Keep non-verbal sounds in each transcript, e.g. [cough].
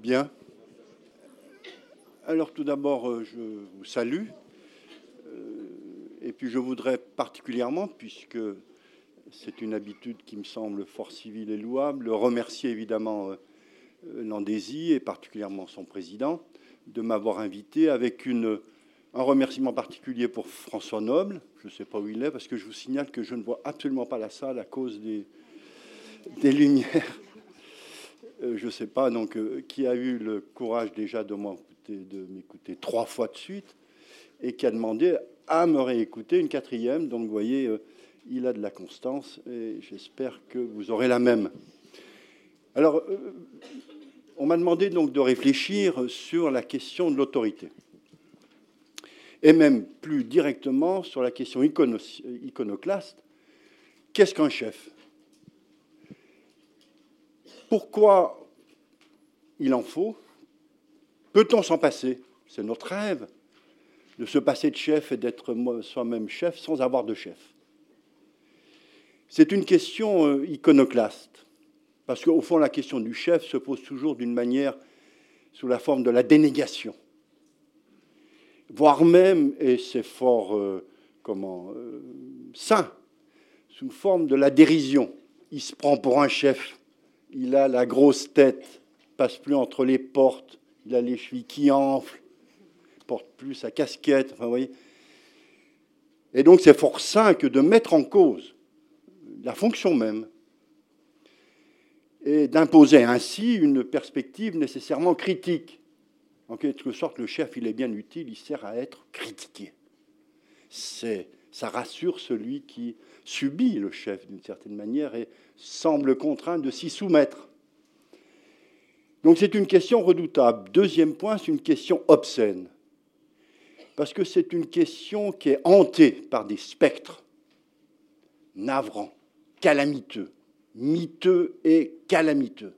Bien. Alors tout d'abord, euh, je vous salue. Euh, et puis je voudrais particulièrement, puisque c'est une habitude qui me semble fort civile et louable, remercier évidemment euh, Landési et particulièrement son président de m'avoir invité avec un remerciement particulier pour François Noble. Je ne sais pas où il est parce que je vous signale que je ne vois absolument pas la salle à cause des lumières. Euh, je ne sais pas, donc, euh, qui a eu le courage déjà de m'écouter trois fois de suite et qui a demandé à me réécouter une quatrième. Donc, vous voyez, euh, il a de la constance et j'espère que vous aurez la même. Alors, on m'a demandé donc de réfléchir sur la question de l'autorité et même plus directement sur la question iconoclaste. Qu'est-ce qu'un chef? Pourquoi il en faut? Peut-on s'en passer? C'est notre rêve de se passer de chef et d'être soi-même chef sans avoir de chef. C'est une question euh, iconoclaste, parce qu'au fond, la question du chef se pose toujours d'une manière sous la forme de la dénégation, voire même, et c'est fort euh, comment, euh, sain, sous forme de la dérision. Il se prend pour un chef il a la grosse tête, passe plus entre les portes, il a les chevilles qui enflent, porte plus sa casquette, enfin, vous voyez. Et donc c'est fort sain que de mettre en cause la fonction même et d'imposer ainsi une perspective nécessairement critique. En quelque sorte, le chef, il est bien utile, il sert à être critiqué. C'est, ça rassure celui qui subit le chef d'une certaine manière et semble contraint de s'y soumettre. Donc c'est une question redoutable. Deuxième point, c'est une question obscène. Parce que c'est une question qui est hantée par des spectres navrants, calamiteux, miteux et calamiteux.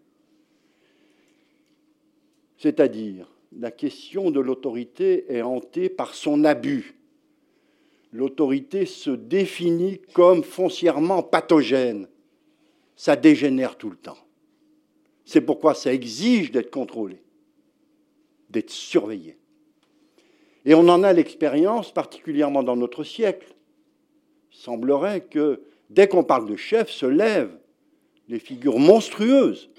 C'est-à-dire, la question de l'autorité est hantée par son abus, l'autorité se définit comme foncièrement pathogène. Ça dégénère tout le temps. C'est pourquoi ça exige d'être contrôlé, d'être surveillé. Et on en a l'expérience, particulièrement dans notre siècle. Il semblerait que dès qu'on parle de chef, se lèvent des figures monstrueuses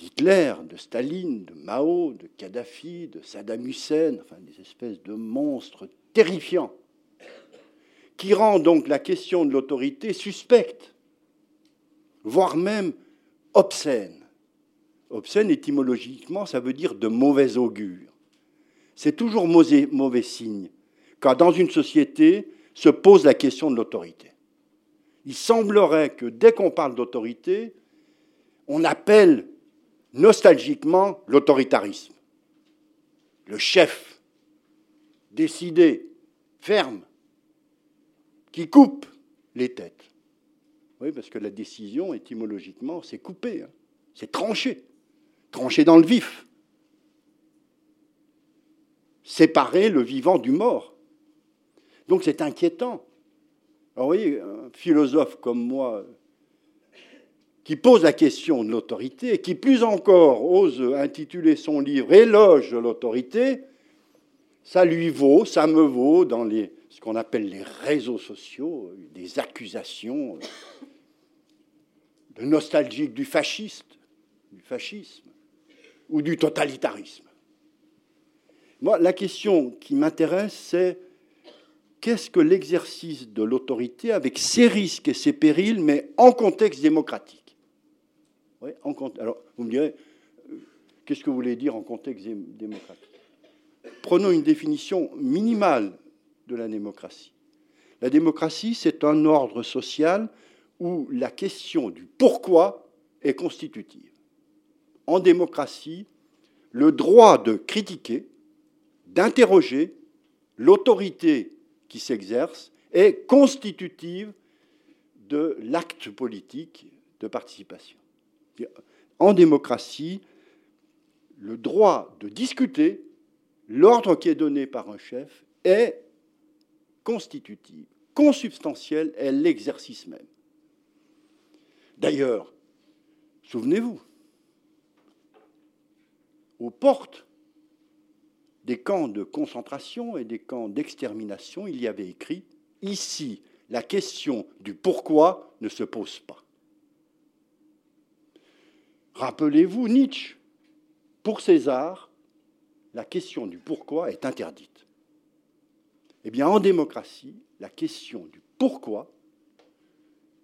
d'Hitler, de Staline, de Mao, de Kadhafi, de Saddam Hussein, enfin des espèces de monstres terrifiants, qui rend donc la question de l'autorité suspecte, voire même obscène. Obscène, étymologiquement, ça veut dire de mauvais augure. C'est toujours mauvais, mauvais signe, car dans une société se pose la question de l'autorité. Il semblerait que dès qu'on parle d'autorité, on appelle nostalgiquement l'autoritarisme. Le chef, décidé, ferme, qui coupe les têtes. Oui, parce que la décision, étymologiquement, c'est couper, hein. c'est trancher, trancher dans le vif, séparer le vivant du mort. Donc c'est inquiétant. Alors, vous voyez, un philosophe comme moi, qui pose la question de l'autorité et qui plus encore ose intituler son livre Éloge de l'autorité, ça lui vaut, ça me vaut dans ce qu'on appelle les réseaux sociaux, des accusations de nostalgique du fasciste, du fascisme ou du totalitarisme. Moi, la question qui m'intéresse, c'est qu'est-ce que l'exercice de l'autorité avec ses risques et ses périls, mais en contexte démocratique? Alors, vous me direz, euh, qu'est-ce que vous voulez dire en contexte démocratique? Prenons une définition minimale de la démocratie. La démocratie, c'est un ordre social où la question du pourquoi est constitutive. En démocratie, le droit de critiquer, d'interroger l'autorité qui s'exerce est constitutive de l'acte politique de participation en démocratie, le droit de discuter, l'ordre qui est donné par un chef, est constitutif, consubstantiel, est l'exercice même. D'ailleurs, souvenez-vous, aux portes des camps de concentration et des camps d'extermination, il y avait écrit Ici, la question du pourquoi ne se pose pas. Rappelez-vous Nietzsche. Pour César, la question du pourquoi est interdite. Eh bien, en démocratie, la question du pourquoi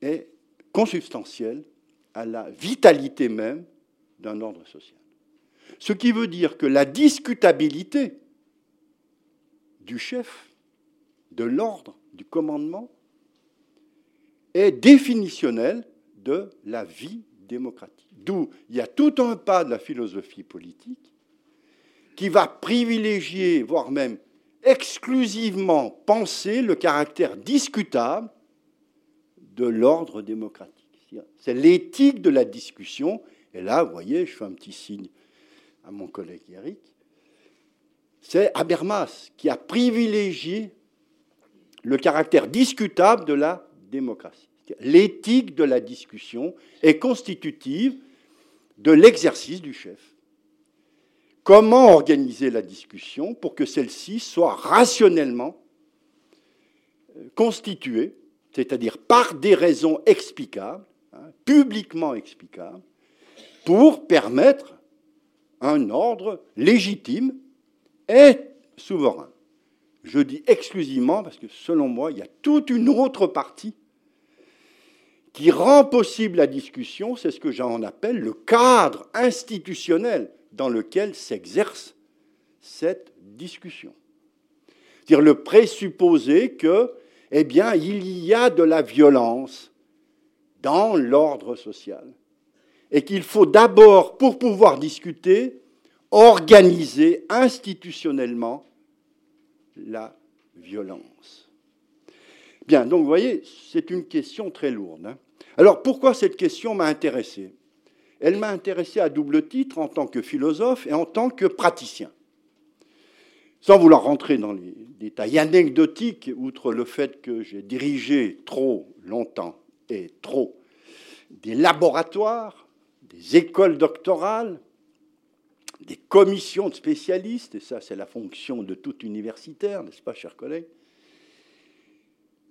est consubstantielle à la vitalité même d'un ordre social. Ce qui veut dire que la discutabilité du chef, de l'ordre, du commandement, est définitionnelle de la vie démocratique. D'où il y a tout un pas de la philosophie politique qui va privilégier, voire même exclusivement penser le caractère discutable de l'ordre démocratique. C'est l'éthique de la discussion. Et là, vous voyez, je fais un petit signe à mon collègue Eric. C'est Habermas qui a privilégié le caractère discutable de la démocratie. L'éthique de la discussion est constitutive de l'exercice du chef. Comment organiser la discussion pour que celle-ci soit rationnellement euh, constituée, c'est-à-dire par des raisons explicables, hein, publiquement explicables, pour permettre un ordre légitime et souverain? Je dis exclusivement parce que selon moi, il y a toute une autre partie qui rend possible la discussion, c'est ce que j'en appelle le cadre institutionnel dans lequel s'exerce cette discussion. C'est-à-dire le présupposer que, eh bien, il y a de la violence dans l'ordre social et qu'il faut d'abord, pour pouvoir discuter, organiser institutionnellement la violence. Bien, donc vous voyez, c'est une question très lourde. Hein. Alors pourquoi cette question m'a intéressé? Elle m'a intéressé à double titre en tant que philosophe et en tant que praticien. Sans vouloir rentrer dans les détails anecdotiques, outre le fait que j'ai dirigé trop longtemps et trop des laboratoires, des écoles doctorales, des commissions de spécialistes, et ça c'est la fonction de tout universitaire, n'est-ce pas, chers collègues?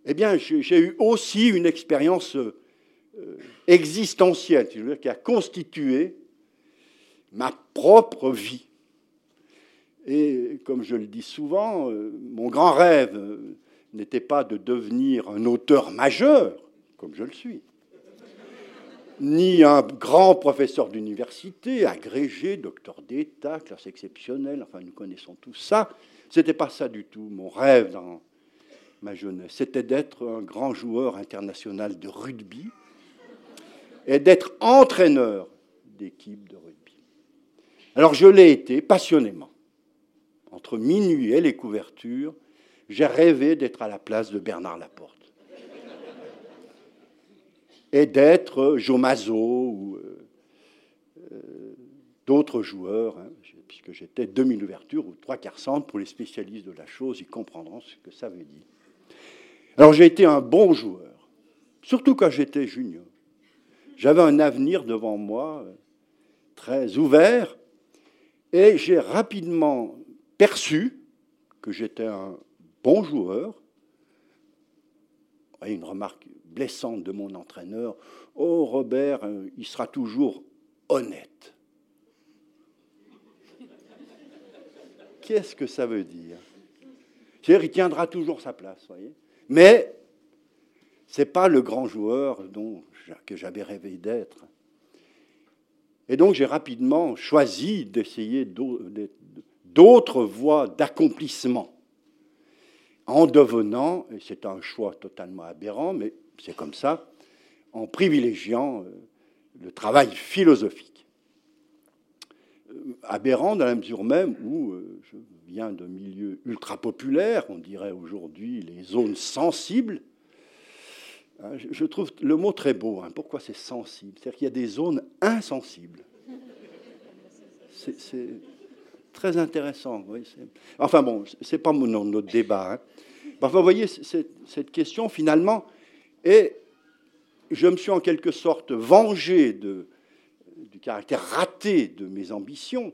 Eh bien, j'ai eu aussi une expérience euh, existentielle, qui a constitué ma propre vie. Et comme je le dis souvent, euh, mon grand rêve euh, n'était pas de devenir un auteur majeur, comme je le suis, ni un grand professeur d'université, agrégé, docteur d'État, classe exceptionnelle, enfin nous connaissons tout ça. Ce n'était pas ça du tout, mon rêve dans ma jeunesse. C'était d'être un grand joueur international de rugby, et d'être entraîneur d'équipe de rugby. Alors je l'ai été passionnément. Entre minuit et les couvertures, j'ai rêvé d'être à la place de Bernard Laporte. Et d'être Jomazo ou euh, euh, d'autres joueurs, hein, puisque j'étais demi-ouverture ou trois quarts centre pour les spécialistes de la chose, ils comprendront ce que ça veut dire. Alors j'ai été un bon joueur, surtout quand j'étais junior. J'avais un avenir devant moi euh, très ouvert et j'ai rapidement perçu que j'étais un bon joueur. Une remarque blessante de mon entraîneur, Oh Robert, euh, il sera toujours honnête. Qu'est-ce que ça veut dire? C'est-à-dire il tiendra toujours sa place, voyez? Mais ce n'est pas le grand joueur dont que j'avais rêvé d'être. Et donc j'ai rapidement choisi d'essayer d'autres voies d'accomplissement en devenant, et c'est un choix totalement aberrant, mais c'est comme ça, en privilégiant euh, le travail philosophique. Euh, aberrant dans la mesure même où euh, je viens d'un milieu ultra populaire, on dirait aujourd'hui les zones sensibles, je trouve le mot très beau. Hein. Pourquoi c'est sensible? C'est-à-dire qu'il y a des zones insensibles. C'est très intéressant. enfin bon, c'est pas notre débat. Hein. Enfin, vous voyez, cette question, finalement, et je me suis en quelque sorte vengé du caractère raté de mes ambitions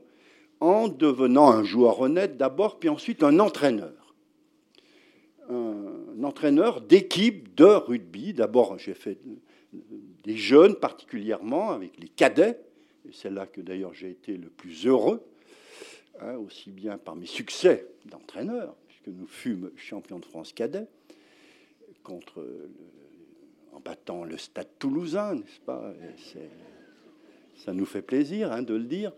en devenant un joueur honnête d'abord, puis ensuite un entraîneur. Entraîneur d'équipe de rugby. D'abord, j'ai fait des jeunes particulièrement, avec les cadets, et c'est là que d'ailleurs j'ai été le plus heureux, hein, aussi bien par mes succès d'entraîneur, puisque nous fûmes champions de France cadets, en battant le stade toulousain, n'est-ce pas? Ça nous fait plaisir hein, de le dire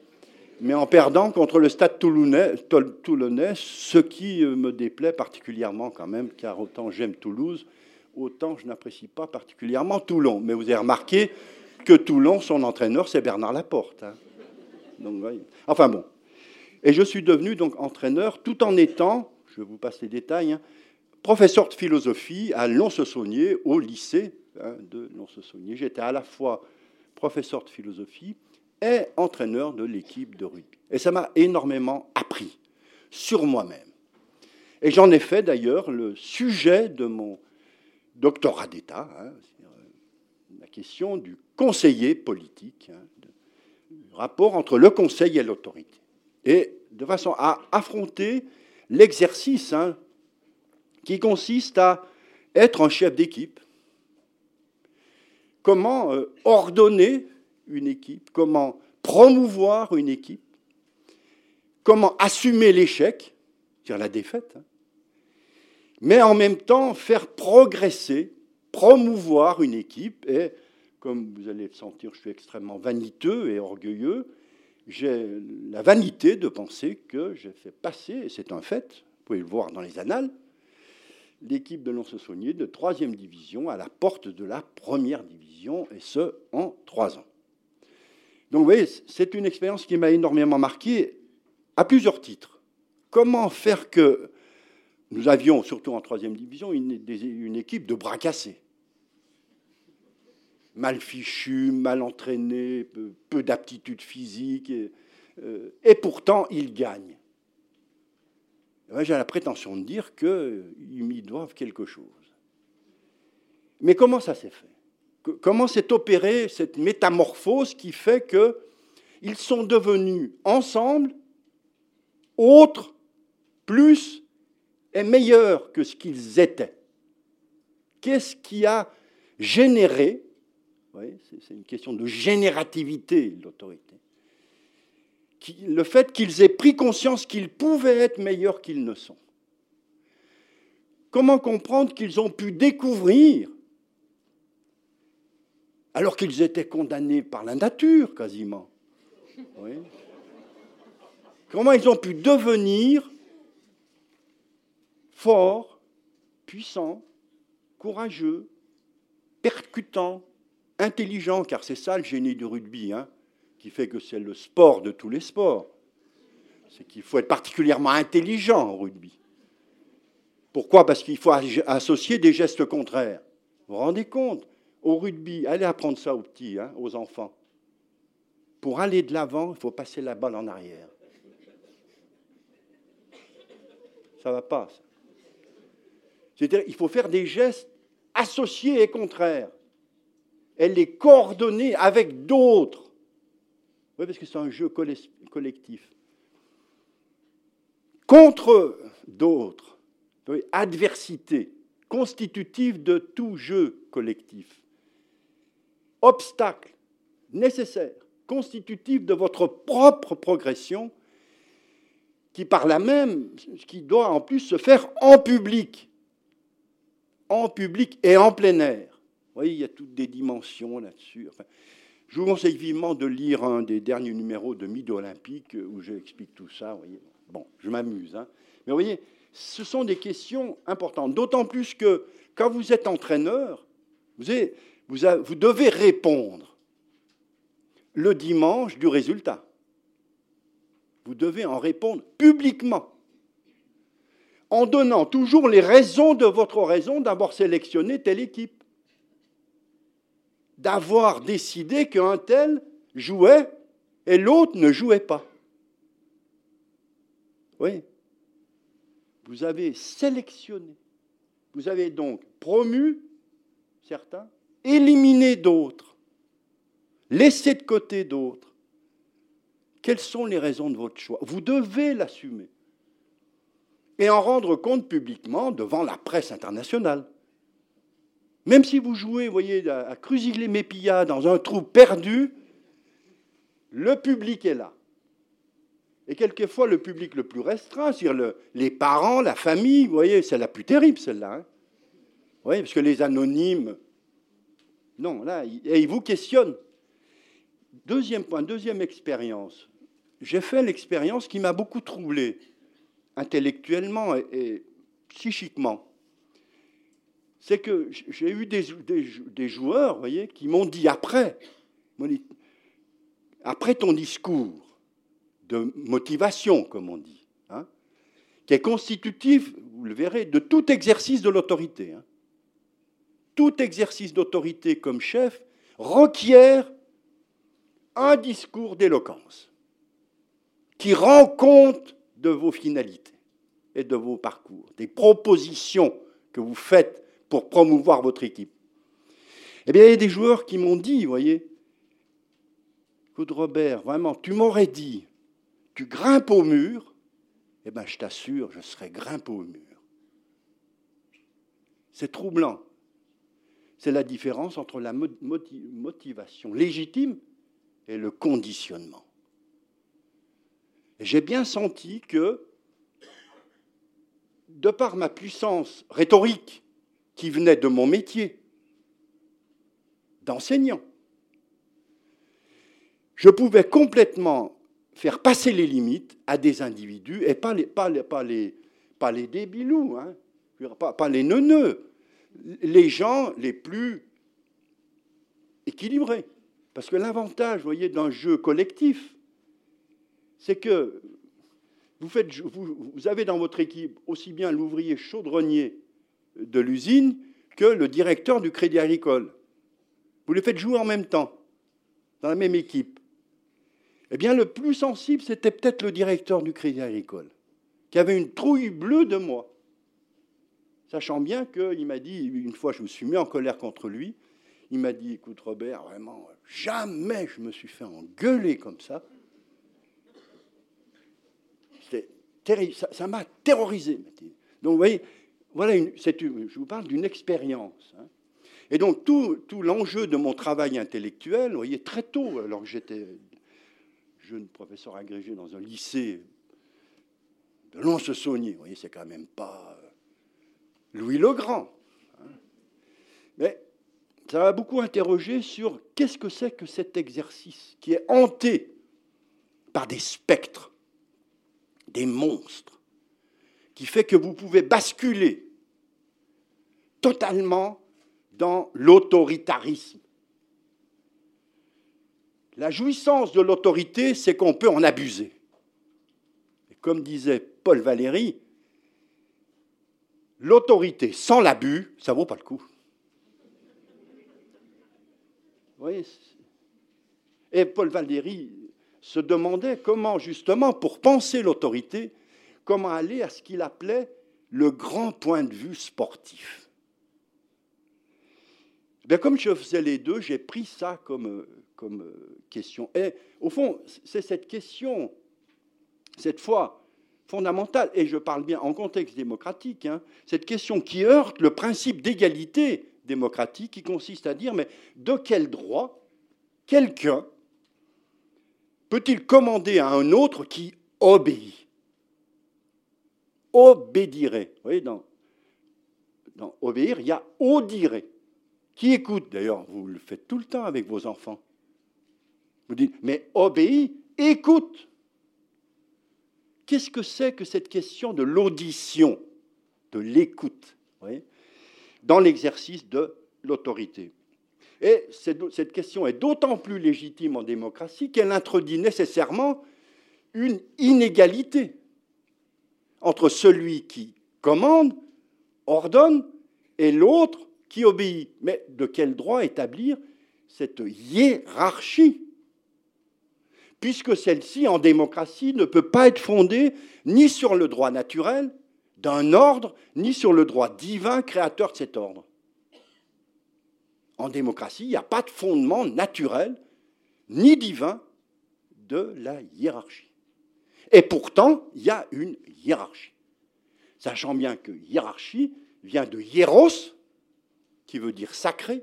mais en perdant contre le Stade toulonnais, ce qui euh, me déplaît particulièrement quand même, car autant j'aime Toulouse, autant je n'apprécie pas particulièrement Toulon. Mais vous avez remarqué que Toulon, son entraîneur, c'est Bernard Laporte. Hein. Donc, enfin bon. Et je suis devenu donc entraîneur tout en étant, je vous passe les détails, hein, professeur de philosophie à Lons-Saunier, au lycée hein, de Lons-Saunier. J'étais à la fois professeur de philosophie est entraîneur de l'équipe de rugby. Et ça m'a énormément appris sur moi-même. Et j'en ai fait d'ailleurs le sujet de mon doctorat d'État, hein, euh, la question du conseiller politique, hein, du rapport entre le conseil et l'autorité. Et de façon à affronter l'exercice hein, qui consiste à être un chef d'équipe, comment euh, ordonner une équipe, comment promouvoir une équipe, comment assumer l'échec, c'est-à-dire la défaite, hein, mais en même temps faire progresser, promouvoir une équipe. Et comme vous allez le sentir, je suis extrêmement vaniteux et orgueilleux. J'ai la vanité de penser que j'ai fait passer, et c'est un fait, vous pouvez le voir dans les annales, l'équipe de Lons-Saunier de troisième division à la porte de la première division, et ce, en trois ans. Donc vous voyez, c'est une expérience qui m'a énormément marqué à plusieurs titres. Comment faire que nous avions, surtout en troisième division, une, équipe de bras cassés mal fichu, mal entraîné, peu, d'aptitude physique, et, euh, pourtant ils gagnent. J'ai la prétention de dire qu'ils m'y doivent quelque chose. Mais comment ça s'est fait? Comment s'est opérée cette métamorphose qui fait qu'ils sont devenus ensemble autres, plus et meilleurs que ce qu'ils étaient. Qu'est-ce qui a généré, c'est une question de générativité l'autorité, le fait qu'ils aient pris conscience qu'ils pouvaient être meilleurs qu'ils ne sont. Comment comprendre qu'ils ont pu découvrir alors qu'ils étaient condamnés par la nature quasiment. Comment ils ont pu devenir forts, puissants, courageux, percutants, intelligents, car c'est ça le génie du rugby, hein, qui fait que c'est le sport de tous les sports. C'est qu'il faut être particulièrement intelligent au rugby. Pourquoi? Parce qu'il faut associer des gestes contraires. Vous vous rendez compte? Au rugby, allez apprendre ça aux petits, hein, aux enfants. Pour aller de l'avant, il faut passer la balle en arrière. Ça ne va pas. C'est-à-dire qu'il faut faire des gestes associés et contraires. Et les coordonner avec d'autres. Oui, parce que c'est un jeu collectif. Contre d'autres. Adversité, constitutive de tout jeu collectif obstacle nécessaire, constitutif de votre propre progression, qui par la même, qui doit en plus se faire en public, en public et en plein air. Vous voyez, il y a toutes des dimensions là-dessus. je vous conseille vivement de lire un des derniers numéros de Midi Olympique où j'explique tout ça. Bon, je m'amuse. Hein. Mais vous voyez, ce sont des questions importantes. D'autant plus que quand vous êtes entraîneur, vous avez, vous, devez répondre le dimanche du résultat. Vous devez en répondre publiquement, en donnant toujours les raisons de votre raison d'avoir sélectionné telle équipe, d'avoir décidé qu'un tel jouait et l'autre ne jouait pas. Oui. Vous avez sélectionné. Vous avez donc promu certains éliminer d'autres, laisser de côté d'autres. Quelles sont les raisons de votre choix? Vous devez l'assumer. Et en rendre compte publiquement devant la presse internationale. Même si vous jouez, vous voyez, à Crusigler Mépilla dans un trou perdu, le public est là. Et quelquefois, le public le plus restreint, c'est-à-dire les parents, la famille, vous voyez, c'est la plus terrible, celle-là. Hein oui, parce que les anonymes, non, là, et ils vous questionnent. Deuxième point, deuxième expérience. J'ai fait l'expérience qui m'a beaucoup troublé, intellectuellement et, psychiquement. C'est que j'ai eu des, des, joueurs, vous voyez, qui m'ont dit après, après ton discours de motivation, comme on dit, hein, qui est constitutif, vous le verrez, de tout exercice de l'autorité. Hein. Tout exercice d'autorité comme chef requiert un discours d'éloquence qui rend compte de vos finalités et de vos parcours, des propositions que vous faites pour promouvoir votre équipe. Eh bien, il y a des joueurs qui m'ont dit, vous voyez, écoute Robert, vraiment, tu m'aurais dit, tu grimpes au mur, eh bien, je t'assure, je serais grimpé au mur. C'est troublant. C'est la différence entre la motivation légitime et le conditionnement. J'ai bien senti que, de par ma puissance rhétorique qui venait de mon métier d'enseignant, je pouvais complètement faire passer les limites à des individus, et pas les, pas débilous, hein, pas les neuneux, les gens les plus équilibrés. Parce que l'avantage, voyez, d'un jeu collectif, c'est que vous, vous, avez dans votre équipe aussi bien l'ouvrier chaudronnier de l'usine que le directeur du crédit agricole. Vous les faites jouer en même temps, dans la même équipe. Eh bien, le plus sensible, c'était peut-être le directeur du crédit agricole, qui avait une trouille bleue de moi. Sachant bien qu'il m'a dit, une fois je me suis mis en colère contre lui, il m'a dit, écoute Robert, vraiment, jamais je me suis fait engueuler comme ça. terrible, ça m'a terrorisé. Donc vous voyez, voilà, une, je vous parle d'une expérience. Hein. Et donc tout, tout l'enjeu de mon travail intellectuel, vous voyez, très tôt, alors que j'étais jeune professeur agrégé dans un lycée de Lons-Saunier, vous voyez, c'est quand même pas Louis le Grand. Mais ça m'a beaucoup interrogé sur qu'est-ce que c'est que cet exercice qui est hanté par des spectres, des monstres, qui fait que vous pouvez basculer totalement dans l'autoritarisme. La jouissance de l'autorité, c'est qu'on peut en abuser. Et comme disait Paul Valéry, l'autorité sans l'abus, ça ne vaut pas le coup. Et Paul Valéry se demandait comment, justement, pour penser l'autorité, comment aller à ce qu'il appelait le grand point de vue sportif. Bien, comme je faisais les deux, j'ai pris ça comme, comme question. Et au fond, c'est cette question, cette fois, fondamentale, et je parle bien en contexte démocratique, hein, cette question qui heurte le principe d'égalité démocratique qui consiste à dire, mais de quel droit quelqu'un peut-il commander à un autre qui obéit? Obédirait. Vous voyez, dans, obéir, il y a audirait. Qui écoute? D'ailleurs, vous le faites tout le temps avec vos enfants. Vous dites, mais obéis, écoute. Qu'est-ce que c'est que cette question de l'audition, de l'écoute dans l'exercice de l'autorité? Et cette question est d'autant plus légitime en démocratie qu'elle introduit nécessairement une inégalité entre celui qui commande, ordonne, et l'autre qui obéit. Mais de quel droit établir cette hiérarchie? Puisque celle-ci, en démocratie, ne peut pas être fondée ni sur le droit naturel d'un ordre, ni sur le droit divin créateur de cet ordre. En démocratie, il n'y a pas de fondement naturel, ni divin, de la hiérarchie. Et pourtant, il y a une hiérarchie. Sachant bien que hiérarchie vient de hieros, qui veut dire sacré,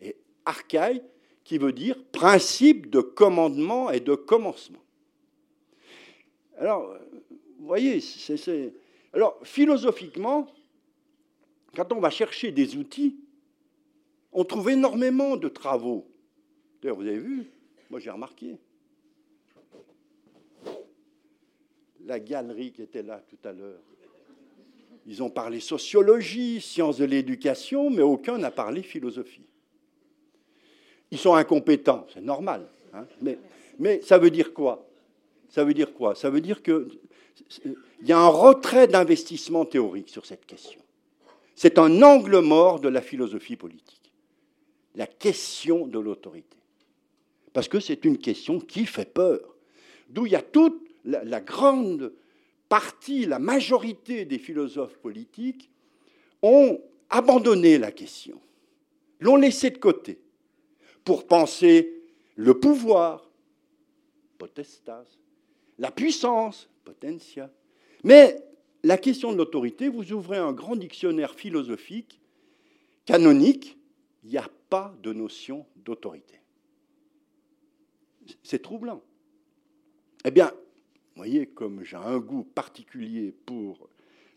et archaï, qui veut dire principe de commandement et de commencement. Alors, vous voyez, philosophiquement, quand on va chercher des outils, on trouve énormément de travaux. D'ailleurs, vous avez vu, moi j'ai remarqué. La galerie qui était là tout à l'heure. Ils ont parlé sociologie, sciences de l'éducation, mais aucun n'a parlé philosophie. Ils sont incompétents, c'est normal. Hein, mais, mais ça veut dire quoi? Ça veut dire quoi? Ça veut dire qu'il y a un retrait d'investissement théorique sur cette question. C'est un angle mort de la philosophie politique, la question de l'autorité. Parce que c'est une question qui fait peur. D'où il y a toute la, grande partie, la majorité des philosophes politiques ont abandonné la question, l'ont laissée de côté pour penser le pouvoir, potestas, la puissance, potentia. Mais la question de l'autorité, vous ouvrez un grand dictionnaire philosophique, canonique, il n'y a pas de notion d'autorité. C'est troublant. Eh bien, vous voyez, comme j'ai un goût particulier pour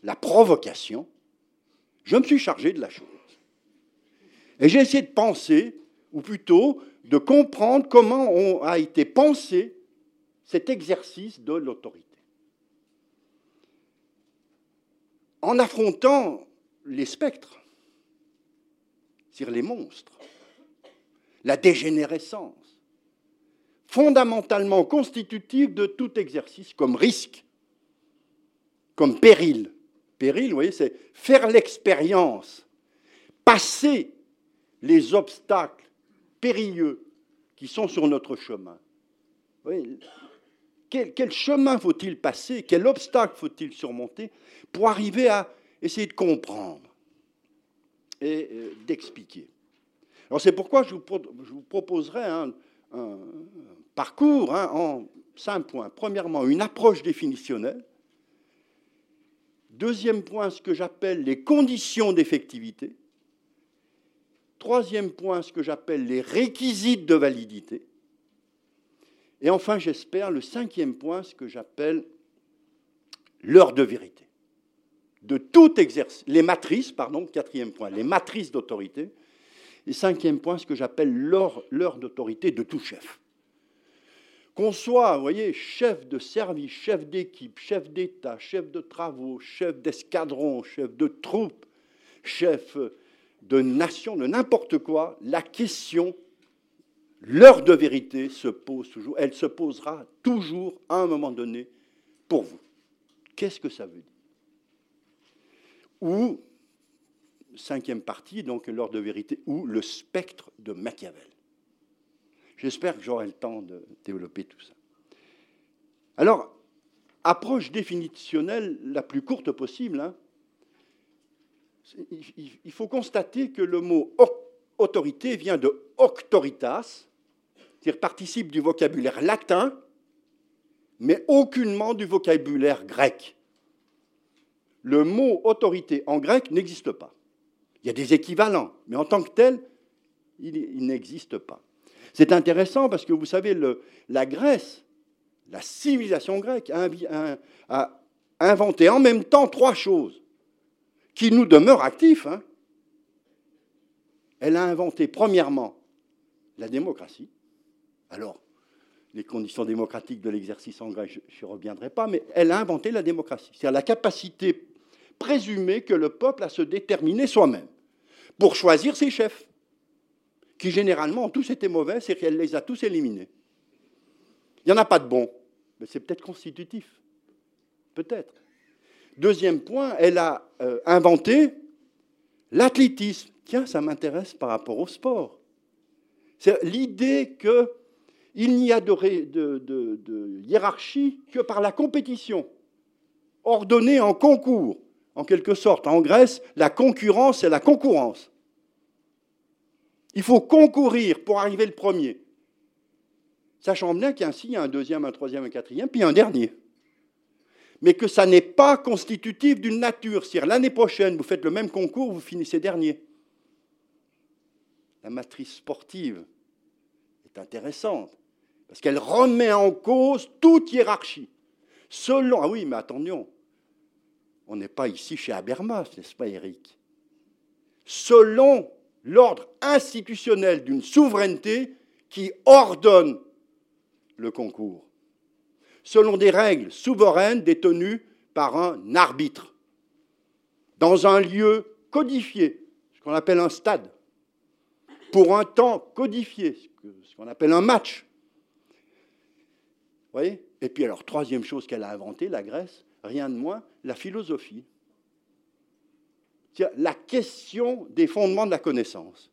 la provocation, je me suis chargé de la chose. Et j'ai essayé de penser, ou plutôt de comprendre comment a été pensé cet exercice de l'autorité. en affrontant les spectres, c'est-à-dire les monstres, la dégénérescence, fondamentalement constitutive de tout exercice comme risque, comme péril. Péril, vous voyez, c'est faire l'expérience, passer les obstacles périlleux qui sont sur notre chemin. Quel, chemin faut-il passer? Quel obstacle faut-il surmonter pour arriver à essayer de comprendre et euh, d'expliquer? Alors c'est pourquoi je vous, proposerai un, parcours hein, en cinq points. Premièrement, une approche définitionnelle. Deuxième point, ce que j'appelle les conditions d'effectivité. Troisième point, ce que j'appelle les réquisites de validité. Et enfin, j'espère, le cinquième point, ce que j'appelle l'heure de vérité. De tout exercice, les matrices, pardon, quatrième point, les matrices d'autorité. Et cinquième point, ce que j'appelle l'heure d'autorité de tout chef. Qu'on soit, vous voyez, chef de service, chef d'équipe, chef d'État, chef de travaux, chef d'escadron, chef de troupe, chef de nation, de n'importe quoi, la question l'heure de vérité se pose toujours, elle se posera toujours à un moment donné pour vous. Qu'est-ce que ça veut dire? Ou, cinquième partie, donc l'heure de vérité, ou le spectre de Machiavel. J'espère que j'aurai le temps de développer tout ça. Alors, approche définitionnelle la plus courte possible. Hein. Il faut constater que le mot autorité vient de auctoritas, c'est-à-dire participe du vocabulaire latin, mais aucunement du vocabulaire grec. Le mot autorité en grec n'existe pas. Il y a des équivalents, mais en tant que tel, il, n'existe pas. C'est intéressant parce que vous savez, la Grèce, la civilisation grecque, a, a, inventé en même temps trois choses qui nous demeurent actifs. Hein. Elle a inventé, premièrement, la démocratie. Alors, les conditions démocratiques de l'exercice en grec, je ne reviendrai pas, mais elle a inventé la démocratie. C'est-à-dire la capacité présumée que le peuple a se déterminer soi-même pour choisir ses chefs, qui généralement ont tous été mauvais, c'est qu'elle les a tous éliminés. Il n'y en a pas de bons, mais c'est peut-être constitutif. Peut-être. Deuxième point, elle a euh, inventé l'athlétisme. Tiens, ça m'intéresse par rapport au sport. C'est l'idée que il n'y a de, hiérarchie que par la compétition, ordonnée en concours. En quelque sorte, en Grèce, la concurrence, c'est la concurrence. Il faut concourir pour arriver le premier. sachant bien qu'ainsi, il y a un deuxième, un troisième, un quatrième, puis un dernier. Mais que ça n'est pas constitutif d'une nature. Si l'année prochaine, vous faites le même concours, vous finissez dernier. La matrice sportive est intéressante, parce qu'elle remet en cause toute hiérarchie. Selon, ah oui, mais attention, on n'est pas ici chez Habermas, n'est-ce pas, Eric Selon l'ordre institutionnel d'une souveraineté qui ordonne le concours, selon des règles souveraines détenues par un arbitre, dans un lieu codifié, ce qu'on appelle un stade, pour un temps codifié, ce qu'on appelle un match. Vous voyez? Et puis alors, troisième chose qu'elle a inventée, la Grèce, rien de moins, la philosophie. La question des fondements de la connaissance.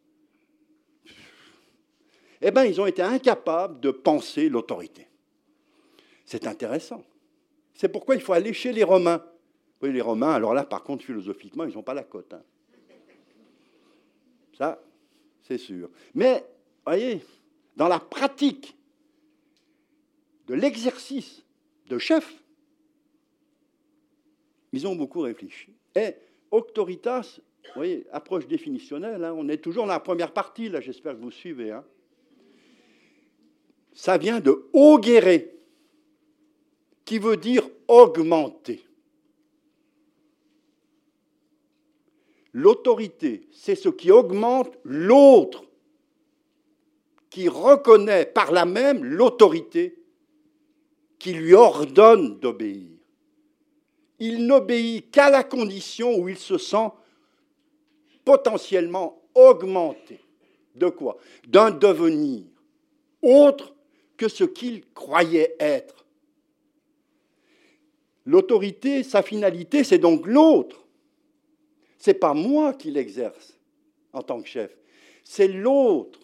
Eh bien, ils ont été incapables de penser l'autorité. C'est intéressant. C'est pourquoi il faut aller chez les Romains. Oui, les Romains, alors là, par contre, philosophiquement, ils n'ont pas la cote. Hein. Ça, c'est sûr. Mais, voyez, dans la pratique de l'exercice de chef, ils ont beaucoup réfléchi. Et auctoritas, vous voyez, approche définitionnelle, hein, on est toujours dans la première partie, là, j'espère que vous suivez. Hein. Ça vient de auguérer, qui veut dire augmenter. L'autorité, c'est ce qui augmente l'autre, qui reconnaît par là même l'autorité qui lui ordonne d'obéir il n'obéit qu'à la condition où il se sent potentiellement augmenté. De quoi? D'un devenir autre que ce qu'il croyait être. L'autorité, sa finalité, c'est donc l'autre. Ce n'est pas moi qui l'exerce en tant que chef, c'est l'autre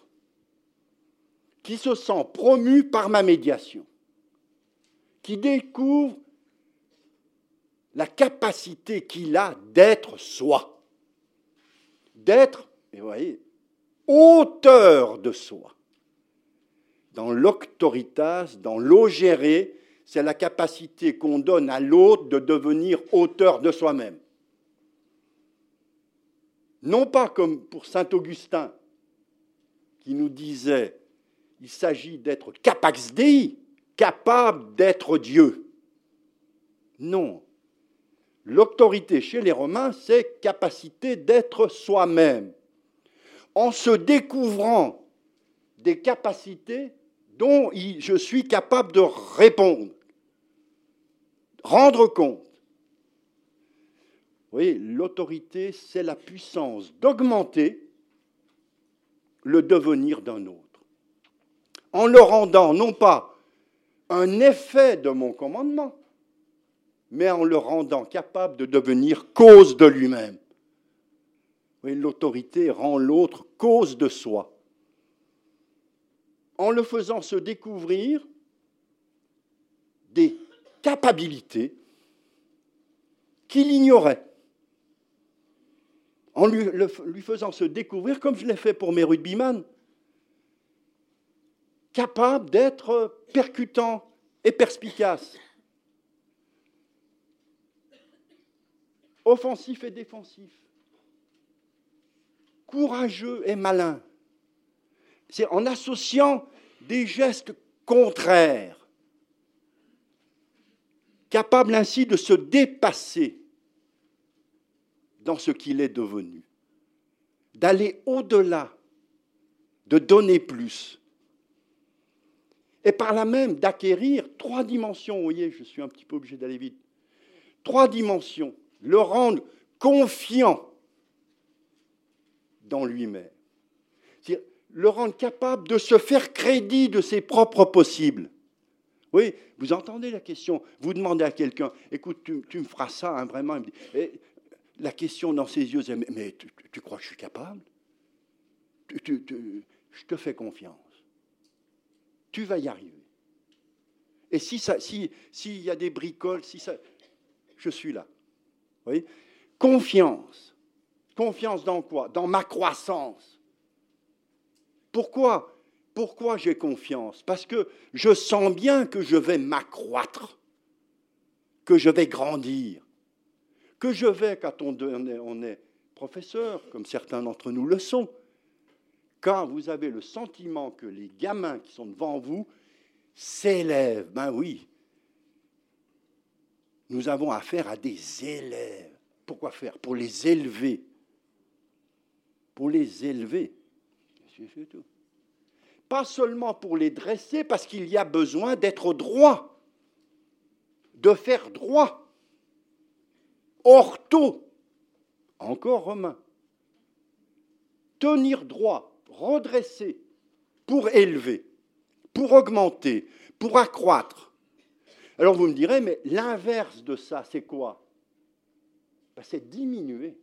qui se sent promu par ma médiation, qui découvre la capacité qu'il a d'être soi, d'être, vous voyez, auteur de soi. Dans l'octoritas, dans l'ogéré, c'est la capacité qu'on donne à l'autre de devenir auteur de soi-même. Non pas comme pour Saint Augustin, qui nous disait, il s'agit d'être capax Dei, capable d'être Dieu. Non, L'autorité chez les Romains, c'est capacité d'être soi-même, en se découvrant des capacités dont je suis capable de répondre, rendre compte. Vous voyez, l'autorité, c'est la puissance d'augmenter le devenir d'un autre, en le rendant non pas un effet de mon commandement, mais en le rendant capable de devenir cause de lui-même. L'autorité rend l'autre cause de soi. En le faisant se découvrir des capacités qu'il ignorait. En lui, faisant se découvrir, comme je l'ai fait pour mes rugbyman, capable d'être percutant et perspicace. offensif et défensif, courageux et malin. C'est en associant des gestes contraires, capable ainsi de se dépasser dans ce qu'il est devenu, d'aller au-delà, de donner plus, et par là même d'acquérir trois dimensions. Vous voyez, je suis un petit peu obligé d'aller vite. Trois dimensions le rendre confiant dans lui-même. Le rendre capable de se faire crédit de ses propres possibles. Oui, vous entendez la question. Vous demandez à quelqu'un, écoute, tu, me feras ça, hein, vraiment. la question dans ses yeux, c'est, mais, tu, crois que je suis capable? Je te fais confiance. Tu vas y arriver. Et si ça, si, s'il y a des bricoles, si ça, je suis là. Oui Confiance. Confiance dans quoi? Dans ma croissance. Pourquoi? Pourquoi j'ai confiance? Parce que je sens bien que je vais m'accroître, que je vais grandir, que je vais, quand on est professeur, comme certains d'entre nous le sont, quand vous avez le sentiment que les gamins qui sont devant vous s'élèvent, ben oui, nous avons affaire à des élèves. Pourquoi faire? Pour les élever. Pour les élever. Pas seulement pour les dresser, parce qu'il y a besoin d'être droit, de faire droit, ortho, encore romain. Tenir droit, redresser, pour élever, pour augmenter, pour accroître. Alors vous me direz, mais l'inverse de ça, c'est quoi? Ben, C'est diminuer,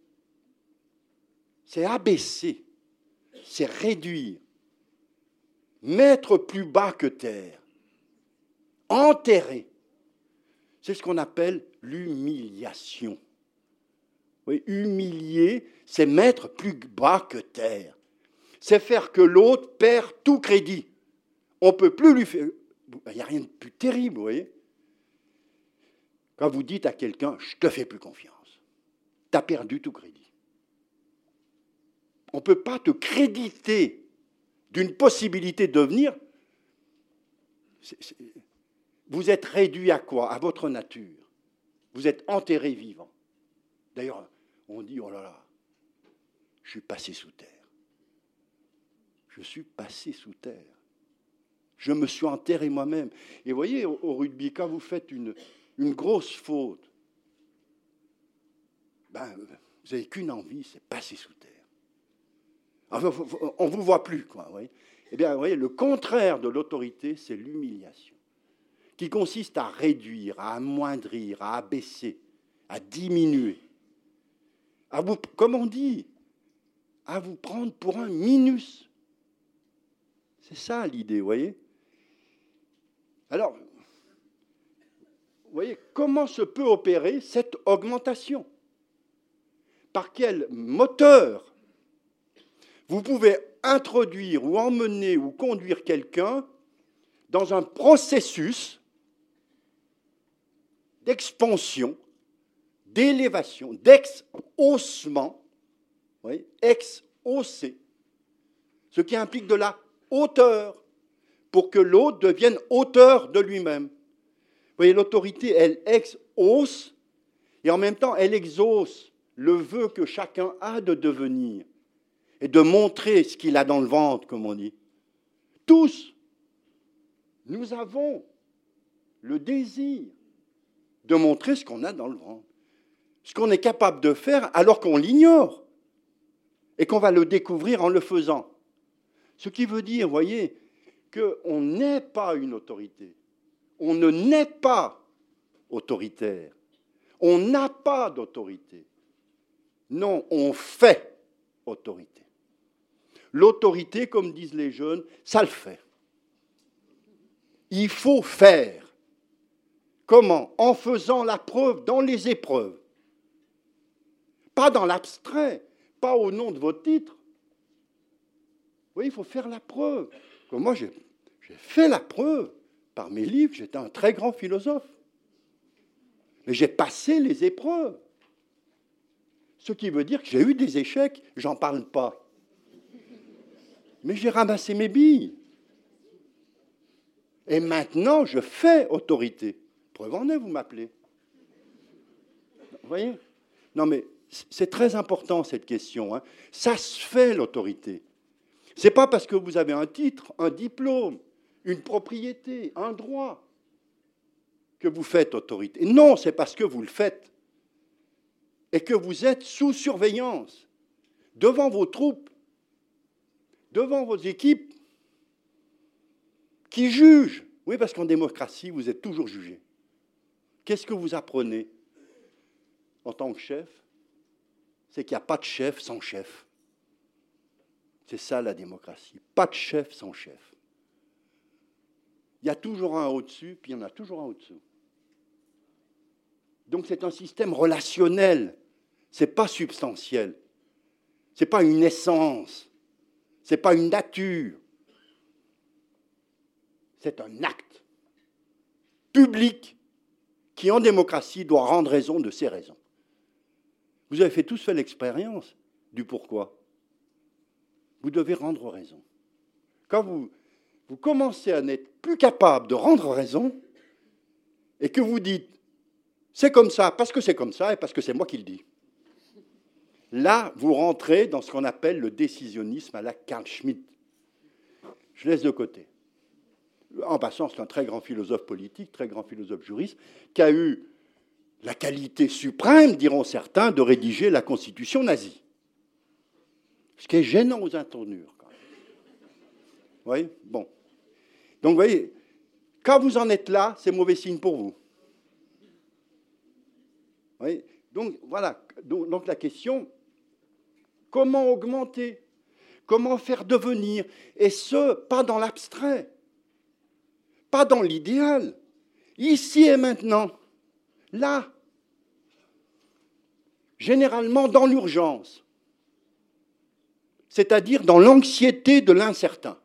c'est abaisser, c'est réduire, mettre plus bas que terre, enterrer. C'est ce qu'on appelle l'humiliation. Humilier, c'est mettre plus bas que terre. C'est faire que l'autre perd tout crédit. On ne peut plus lui faire. Il n'y a rien de plus terrible, vous voyez. Quand vous dites à quelqu'un, je te fais plus confiance, tu as perdu tout crédit. On ne peut pas te créditer d'une possibilité de devenir. Vous êtes réduit à quoi? À votre nature. Vous êtes enterré vivant. D'ailleurs, on dit, oh là là, je suis passé sous terre. Je suis passé sous terre. Je me suis enterré moi-même. Et voyez, au, rugby, quand vous faites une, une grosse faute, ben, vous n'avez qu'une envie, c'est passer sous terre. On ne vous voit plus, quoi. Eh bien, vous voyez, le contraire de l'autorité, c'est l'humiliation, qui consiste à réduire, à amoindrir, à abaisser, à diminuer à vous, comme on dit, à vous prendre pour un minus. C'est ça l'idée, vous voyez Alors, vous voyez, comment se peut opérer cette augmentation? Par quel moteur vous pouvez introduire ou emmener ou conduire quelqu'un dans un processus d'expansion d'élévation, d'ex-haussement, ex-haussé, ce qui implique de la hauteur, pour que l'autre devienne hauteur de lui-même. Vous voyez, l'autorité, elle ex-hausse, et en même temps, elle exauce le vœu que chacun a de devenir, et de montrer ce qu'il a dans le ventre, comme on dit. Tous, nous avons le désir de montrer ce qu'on a dans le ventre ce qu'on est capable de faire alors qu'on l'ignore et qu'on va le découvrir en le faisant. Ce qui veut dire, voyez, qu'on n'est pas une autorité. On ne naît pas autoritaire. On n'a pas d'autorité. Non, on fait autorité. L'autorité, comme disent les jeunes, ça le fait. Il faut faire. Comment? En faisant la preuve dans les épreuves pas dans l'abstrait, pas au nom de votre titre. Vous voyez, il faut faire la preuve. Comme moi, j'ai fait la preuve par mes livres, j'étais un très grand philosophe. Mais j'ai passé les épreuves. Ce qui veut dire que j'ai eu des échecs, j'en parle pas. Mais j'ai ramassé mes billes. Et maintenant, je fais autorité. Preuve en est, vous m'appelez. Vous voyez? Non, mais c'est très important cette question. Hein. Ça se fait l'autorité. Ce n'est pas parce que vous avez un titre, un diplôme, une propriété, un droit que vous faites autorité. Non, c'est parce que vous le faites et que vous êtes sous surveillance devant vos troupes, devant vos équipes qui jugent. Oui, parce qu'en démocratie, vous êtes toujours jugé. Qu'est-ce que vous apprenez en tant que chef? C'est qu'il n'y a pas de chef sans chef. C'est ça la démocratie. Pas de chef sans chef. Il y a toujours un au-dessus, puis il y en a toujours un au-dessous. Donc c'est un système relationnel. Ce n'est pas substantiel. Ce n'est pas une essence. Ce n'est pas une nature. c'est un acte public qui, en démocratie, doit rendre raison de ses raisons. Vous avez fait tous fait l'expérience du pourquoi. Vous devez rendre raison. Quand vous, vous commencez à n'être plus capable de rendre raison, et que vous dites, c'est comme ça, parce que c'est comme ça, et parce que c'est moi qui le dis. Là, vous rentrez dans ce qu'on appelle le décisionnisme à la Carl Schmitt. Je laisse de côté. En passant, c'est un très grand philosophe politique, très grand philosophe juriste, qui a eu la qualité suprême, diront certains, de rédiger la constitution nazie. Ce qui est gênant aux intournures. Vous voyez? Bon. Donc, vous voyez, quand vous en êtes là, c'est mauvais signe pour vous. Oui. Donc, voilà. Donc, la question, comment augmenter? Comment faire devenir? Et ce, pas dans l'abstrait, pas dans l'idéal, ici et maintenant, là, généralement dans l'urgence, c'est-à-dire dans l'anxiété de l'incertain.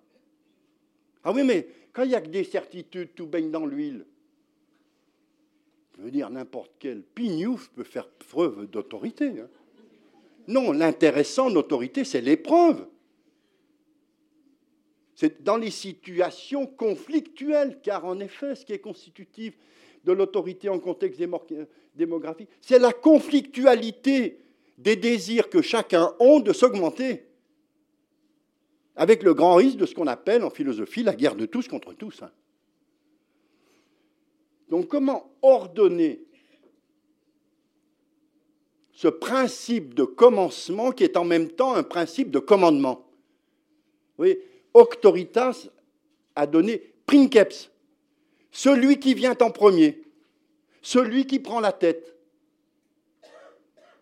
Ah oui, mais quand il n'y a que des certitudes, tout baigne dans l'huile. Je veux dire, n'importe quel pignouf peut faire preuve d'autorité. Hein. Non, l'intéressant d'autorité, c'est l'épreuve. C'est dans les situations conflictuelles, car en effet, ce qui est constitutif de l'autorité en contexte démographique, c'est la conflictualité des désirs que chacun a de s'augmenter avec le grand risque de ce qu'on appelle en philosophie la guerre de tous contre tous. Hein. Donc comment ordonner ce principe de commencement qui est en même temps un principe de commandement Vous voyez, Octoritas a donné princeps, celui qui vient en premier, celui qui prend la tête.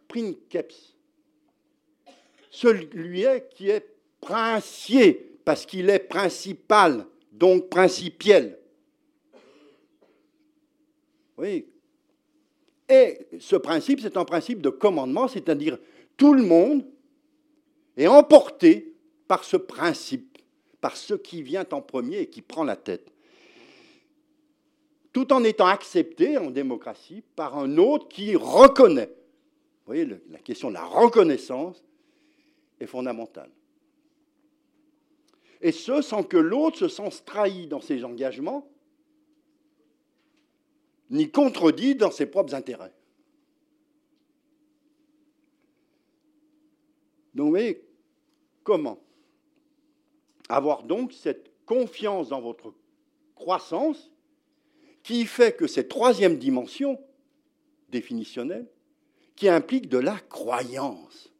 Princeps, celui qui est princier, parce qu'il est principal, donc principiel. Oui. Et ce principe, c'est un principe de commandement, c'est-à-dire tout le monde est emporté par ce principe, par ce qui vient en premier et qui prend la tête. Tout en étant accepté en démocratie par un autre qui reconnaît. Vous voyez, la question de la reconnaissance est fondamentale et ce sans que l'autre se sente trahi dans ses engagements, ni contredit dans ses propres intérêts. Donc, vous voyez, comment avoir donc cette confiance dans votre croissance qui fait que cette troisième dimension définitionnelle, qui implique de la croyance.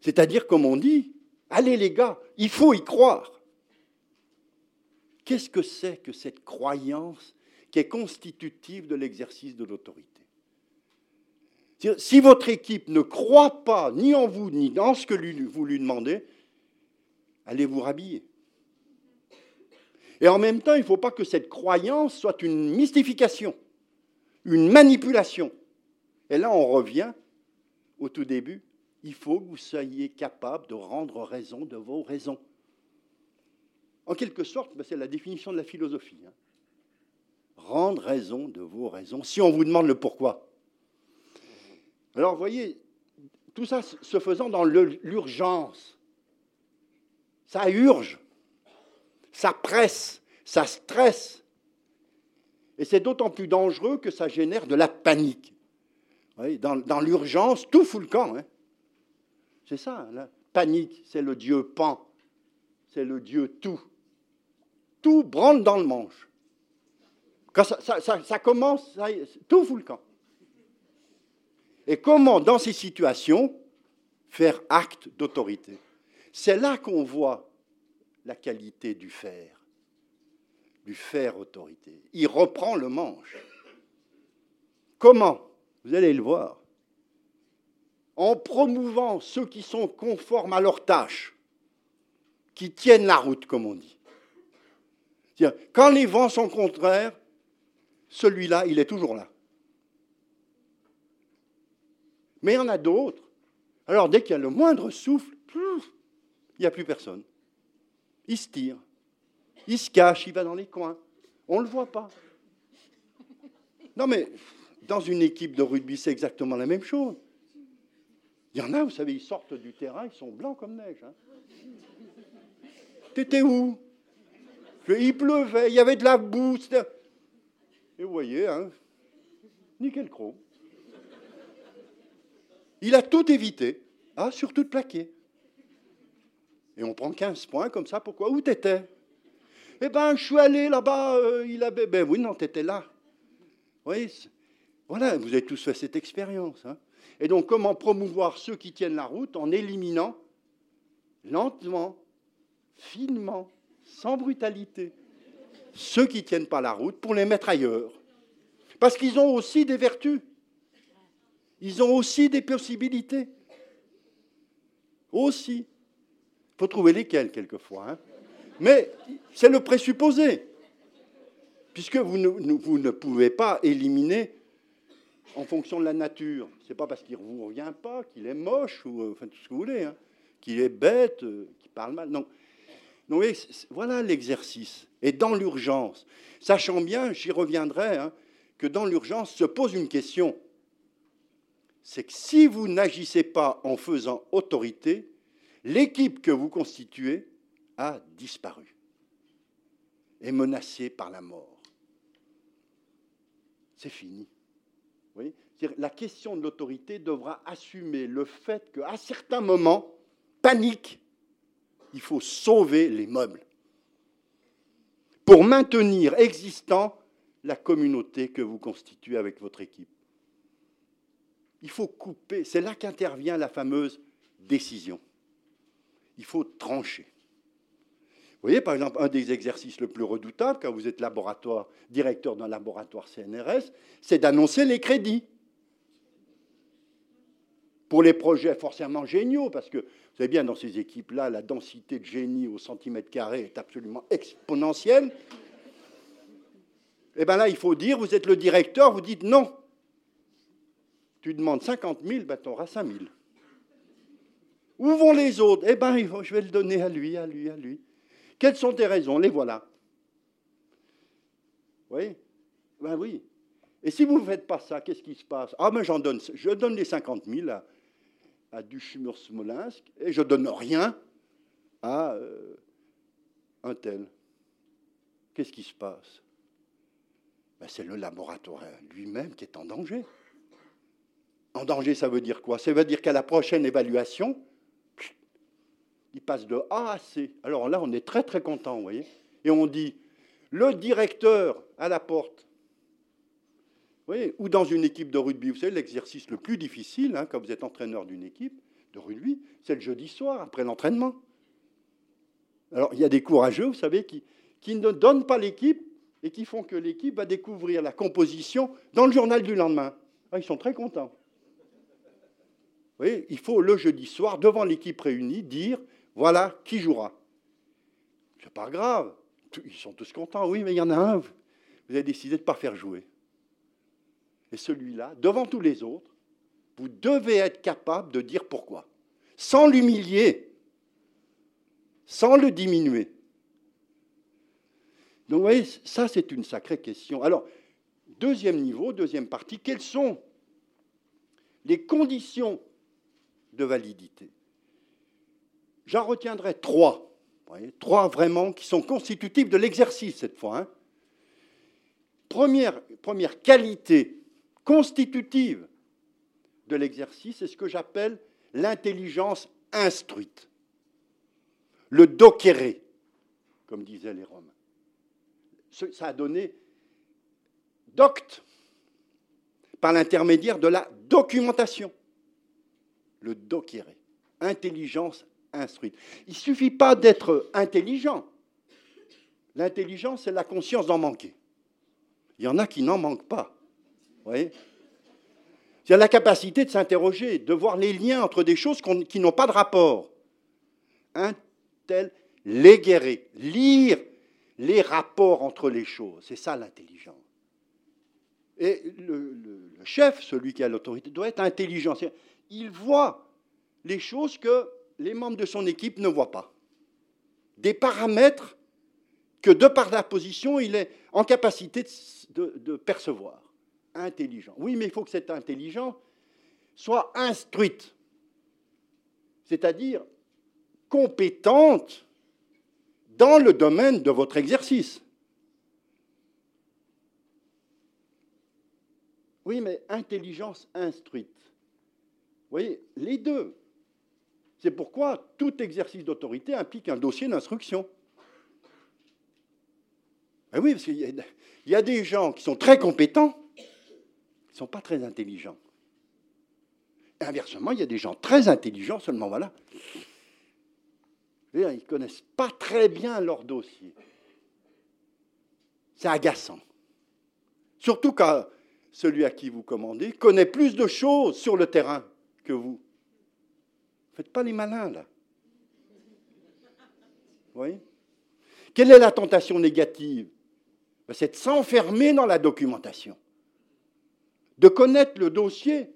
C'est-à-dire, comme on dit, Allez les gars, il faut y croire. Qu'est-ce que c'est que cette croyance qui est constitutive de l'exercice de l'autorité? Si votre équipe ne croit pas ni en vous ni dans ce que vous lui demandez, allez vous rhabiller. Et en même temps, il ne faut pas que cette croyance soit une mystification, une manipulation. Et là, on revient au tout début il faut que vous soyez capable de rendre raison de vos raisons. En quelque sorte, ben, c'est la définition de la philosophie. Hein. Rendre raison de vos raisons, si on vous demande le pourquoi. Alors, vous voyez, tout ça se faisant dans l'urgence. Ça urge, ça presse, ça stresse. Et c'est d'autant plus dangereux que ça génère de la panique. dans, l'urgence, tout fout le camp. Hein. C'est ça, la panique, c'est le dieu pan, c'est le dieu tout. Tout branle dans le manche. Quand ça, commence, tout fout le camp. Et comment, dans ces situations, faire acte d'autorité? C'est là qu'on voit la qualité du faire, du faire autorité. Il reprend le manche. Comment? Vous allez le voir en promouvant ceux qui sont conformes à leurs tâches, qui tiennent la route, comme on dit. Quand les vents sont contraires, celui-là, il est toujours là. Mais il y en a d'autres. Alors dès qu'il y a le moindre souffle, il n'y a plus personne. Ils se tirent. Il se cache, il va dans les coins. On ne le voit pas. Non, mais dans une équipe de rugby, c'est exactement la même chose. Il y en a, vous savez, ils sortent du terrain, ils sont blancs comme neige. Hein. T'étais où? Il pleuvait, il y avait de la boue. Et vous voyez, hein, nickel chrome. Il a tout évité, ah, surtout de plaquer. Et on prend 15 points comme ça, pourquoi? Où t'étais? Eh ben, je suis allé là-bas, euh, il avait... Ben oui, non, t'étais là. Oui, voilà, vous avez tous fait cette expérience. Hein. Et donc, comment promouvoir ceux qui tiennent la route en éliminant lentement, finement, sans brutalité, ceux qui ne tiennent pas la route pour les mettre ailleurs. Parce qu'ils ont aussi des vertus. Ils ont aussi des possibilités. Aussi. Il faut trouver lesquelles quelquefois. Hein. Mais c'est le présupposé. Puisque vous ne, vous ne, pouvez pas éliminer en fonction de la nature. Ce n'est pas parce qu'il ne vous revient pas, qu'il est moche, ou euh, enfin tout ce que vous voulez, hein, qu'il est bête, euh, qu'il parle mal. Non. Donc voilà l'exercice. Et dans l'urgence, sachant bien, j'y reviendrai, hein, que dans l'urgence se pose une question c'est que si vous n'agissez pas en faisant autorité, l'équipe que vous constituez a disparu, est menacée par la mort. C'est fini. la question de l'autorité devra assumer le fait qu'à certains moments, panique, il faut sauver les meubles pour maintenir existant la communauté que vous constituez avec votre équipe. Il faut couper, c'est là qu'intervient la fameuse décision. Il faut trancher. Vous voyez, par exemple, un des exercices le plus redoutables quand vous êtes laboratoire, directeur d'un laboratoire CNRS, c'est d'annoncer les crédits pour les projets forcément géniaux, parce que vous savez bien, dans ces équipes-là, la densité de génie au centimètre carré est absolument exponentielle. Et eh bien là, il faut dire, vous êtes le directeur, vous dites non, tu demandes 50 000, ben, tu auras 5 000. Où vont les autres? Eh bien, je vais le donner à lui, à lui, à lui. Quelles sont tes raisons? Les voilà. Oui? Ben oui. Et si vous ne faites pas ça, qu'est-ce qui se passe? Ah, mais j'en donne, je donne les 50 000 à, à Duchumur-Smolensk et je donne rien à euh, un tel. Qu'est-ce qui se passe? Ben, C'est le laboratoire lui-même qui est en danger. En danger, ça veut dire quoi? Ça veut dire qu'à la prochaine évaluation, il passe de A à C. Alors là, on est très très content, vous voyez. Et on dit, le directeur à la porte, vous voyez, ou dans une équipe de rugby, vous savez, l'exercice le plus difficile, hein, quand vous êtes entraîneur d'une équipe de rugby, c'est le jeudi soir, après l'entraînement. Alors, il y a des courageux, vous savez, qui, ne donnent pas l'équipe et qui font que l'équipe va découvrir la composition dans le journal du lendemain. Ah, ils sont très contents il faut le jeudi soir, devant l'équipe réunie, dire voilà qui jouera. C'est pas grave. Ils sont tous contents. Oui, mais il y en a un, vous avez décidé de ne pas faire jouer. Et celui-là, devant tous les autres, vous devez être capable de dire pourquoi. Sans l'humilier, sans le diminuer. Donc, vous voyez, ça, c'est une sacrée question. Alors, deuxième niveau, deuxième partie, quelles sont les conditions de validité? J'en retiendrai trois, trois vraiment qui sont constitutifs de l'exercice cette fois. Hein. Première, première qualité constitutive de l'exercice, c'est ce que j'appelle l'intelligence instruite, le docere, comme disaient les Romains. Ça a donné docte par l'intermédiaire de la documentation le dokere, intelligence instruite. Il ne suffit pas d'être intelligent. L'intelligence, c'est la conscience d'en manquer. Il y en a qui n'en manquent pas. Voyez C'est la capacité de s'interroger, de voir les liens entre des choses qui n'ont pas de rapport. Un tel léguérer, lire les rapports entre les choses. C'est ça l'intelligence. Et le, le, chef, celui qui a l'autorité, doit être intelligent il voit les choses que les membres de son équipe ne voient pas. Des paramètres que de par la position, il est en capacité de, percevoir. Intelligent. Oui, mais il faut que cette intelligence soit instruite, c'est-à-dire compétente dans le domaine de votre exercice. Oui, mais intelligence instruite. Vous voyez, les deux. C'est pourquoi tout exercice d'autorité implique un dossier d'instruction. Ben oui, parce qu'il y, a des gens qui sont très compétents, ne sont pas très intelligents. Inversement, il y a des gens très intelligents, seulement voilà. Ils ne connaissent pas très bien leur dossier. C'est agaçant. Surtout quand celui à qui vous commandez connaît plus de choses sur le terrain que vous. Faites pas les malins, là. Vous voyez? Quelle est la tentation négative? Ben, C'est de s'enfermer dans la documentation, de connaître le dossier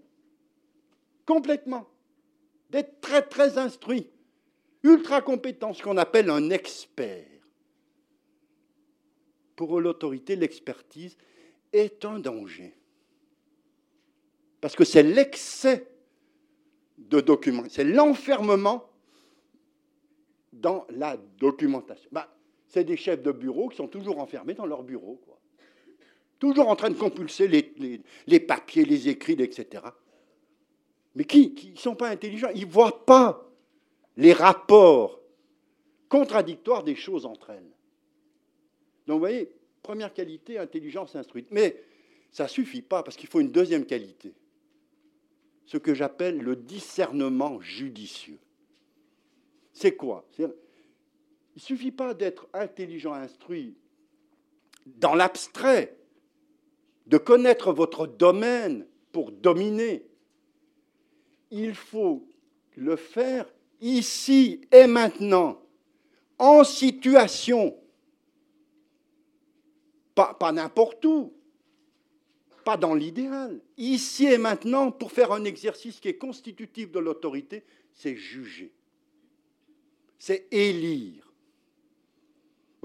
complètement, d'être très très instruit, ultra compétent, ce qu'on appelle un expert. Pour l'autorité, l'expertise est un danger. Parce que c'est l'excès de documents, c'est l'enfermement dans la documentation. Bah, c'est des chefs de bureau qui sont toujours enfermés dans leur bureau, quoi. Toujours en train de compulser les, papiers, les écrits, etc. Mais qui ne sont pas intelligents Ils ne voient pas les rapports contradictoires des choses entre elles. Donc vous voyez, première qualité, intelligence instruite. Mais ça ne suffit pas, parce qu'il faut une deuxième qualité ce que j'appelle le discernement judicieux. C'est quoi? Il ne suffit pas d'être intelligent, instruit dans l'abstrait, de connaître votre domaine pour dominer. Il faut le faire ici et maintenant, en situation, pas, pas n'importe où, pas dans l'idéal. Ici et maintenant, pour faire un exercice qui est constitutif de l'autorité, c'est juger. C'est élire.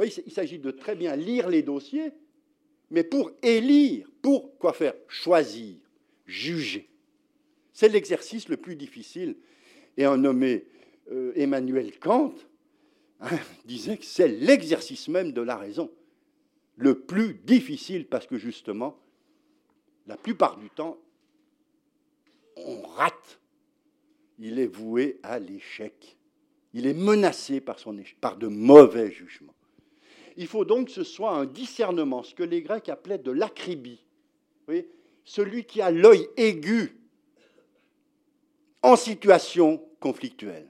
Il s'agit de très bien lire les dossiers, mais pour élire, pour quoi faire Choisir, juger. C'est l'exercice le plus difficile. Et un nommé euh, Emmanuel Kant hein, [laughs] disait que c'est l'exercice même de la raison le plus difficile parce que justement, la plupart du temps, on rate. Il est voué à l'échec. Il est menacé par, son par de mauvais jugements. Il faut donc que ce soit un discernement, ce que les Grecs appelaient de l'acribie. Celui qui a l'œil aigu en situation conflictuelle.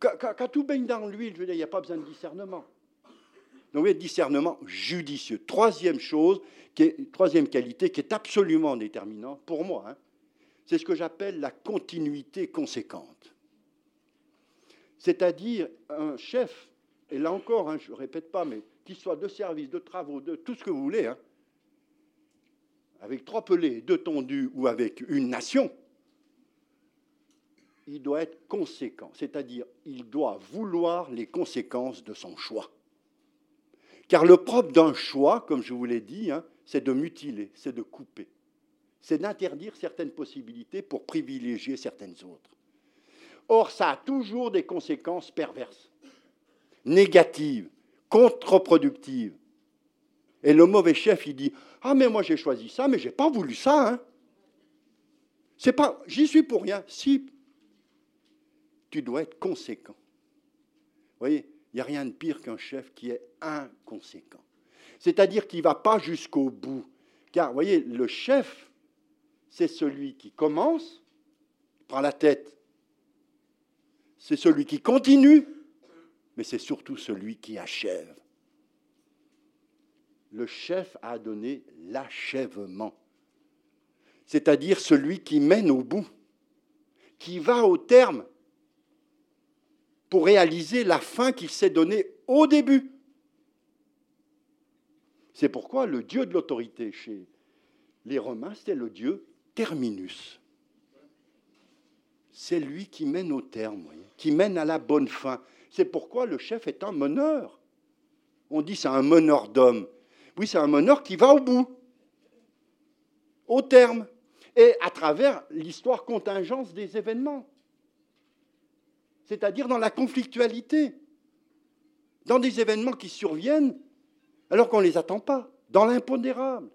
Quand, tout baigne dans l'huile, je veux il n'y a pas besoin de discernement. Donc, discernement judicieux. Troisième chose, troisième qualité qui est absolument déterminante pour moi, hein, c'est ce que j'appelle la continuité conséquente. C'est-à-dire un chef, et là encore, hein, je ne répète pas, mais qu'il soit de service, de travaux, de tout ce que vous voulez, hein, avec trois pelés, deux tondus ou avec une nation, il doit être conséquent, c'est-à-dire il doit vouloir les conséquences de son choix. Car le propre d'un choix, comme je vous l'ai dit, hein, c'est de mutiler, c'est de couper. C'est d'interdire certaines possibilités pour privilégier certaines autres. Or, ça a toujours des conséquences perverses, négatives, contre-productives. Et le mauvais chef, il dit Ah, mais moi j'ai choisi ça, mais j'ai pas voulu ça. Hein. C'est pas, j'y suis pour rien. Si tu dois être conséquent. Vous voyez, il n'y a rien de pire qu'un chef qui est inconséquent. C'est-à-dire qu'il ne va pas jusqu'au bout. Car, vous voyez, le chef, c'est celui qui commence, prend la tête. C'est celui qui continue, mais c'est surtout celui qui achève. Le chef a donné l'achèvement, c'est-à-dire celui qui mène au bout, qui va au terme pour réaliser la fin qu'il s'est donnée au début. C'est pourquoi le dieu de l'autorité chez les Romains, c'était le dieu terminus. C'est lui qui mène au terme, qui mène à la bonne fin. C'est pourquoi le chef est un meneur. On dit c'est un meneur d'hommes. Oui, c'est un meneur qui va au bout, au terme, et à travers l'histoire contingence des événements. C'est-à-dire dans la conflictualité, dans des événements qui surviennent alors qu'on ne les attend pas, dans l'impondérable,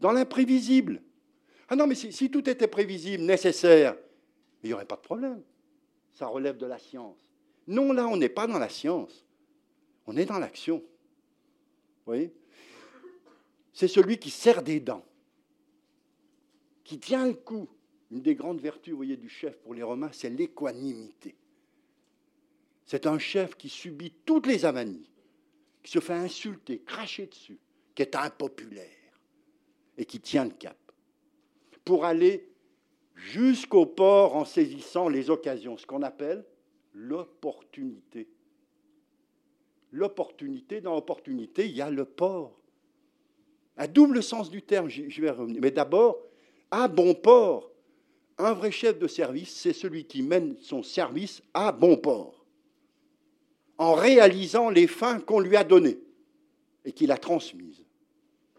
dans l'imprévisible. Ah non, mais si, tout était prévisible, nécessaire, il n'y aurait pas de problème. Ça relève de la science. Non, là, on n'est pas dans la science. On est dans l'action. Vous voyez? C'est celui qui serre des dents, qui tient le coup. Une des grandes vertus, vous voyez, du chef pour les Romains, c'est l'équanimité. C'est un chef qui subit toutes les amanies, qui se fait insulter, cracher dessus, qui est impopulaire et qui tient le cap pour aller jusqu'au port en saisissant les occasions, ce qu'on appelle l'opportunité. L'opportunité, dans l'opportunité, il y a le port. Un double sens du terme, je vais revenir. Mais d'abord, à bon port. Un vrai chef de service, c'est celui qui mène son service à bon port, en réalisant les fins qu'on lui a données et qu'il a transmises.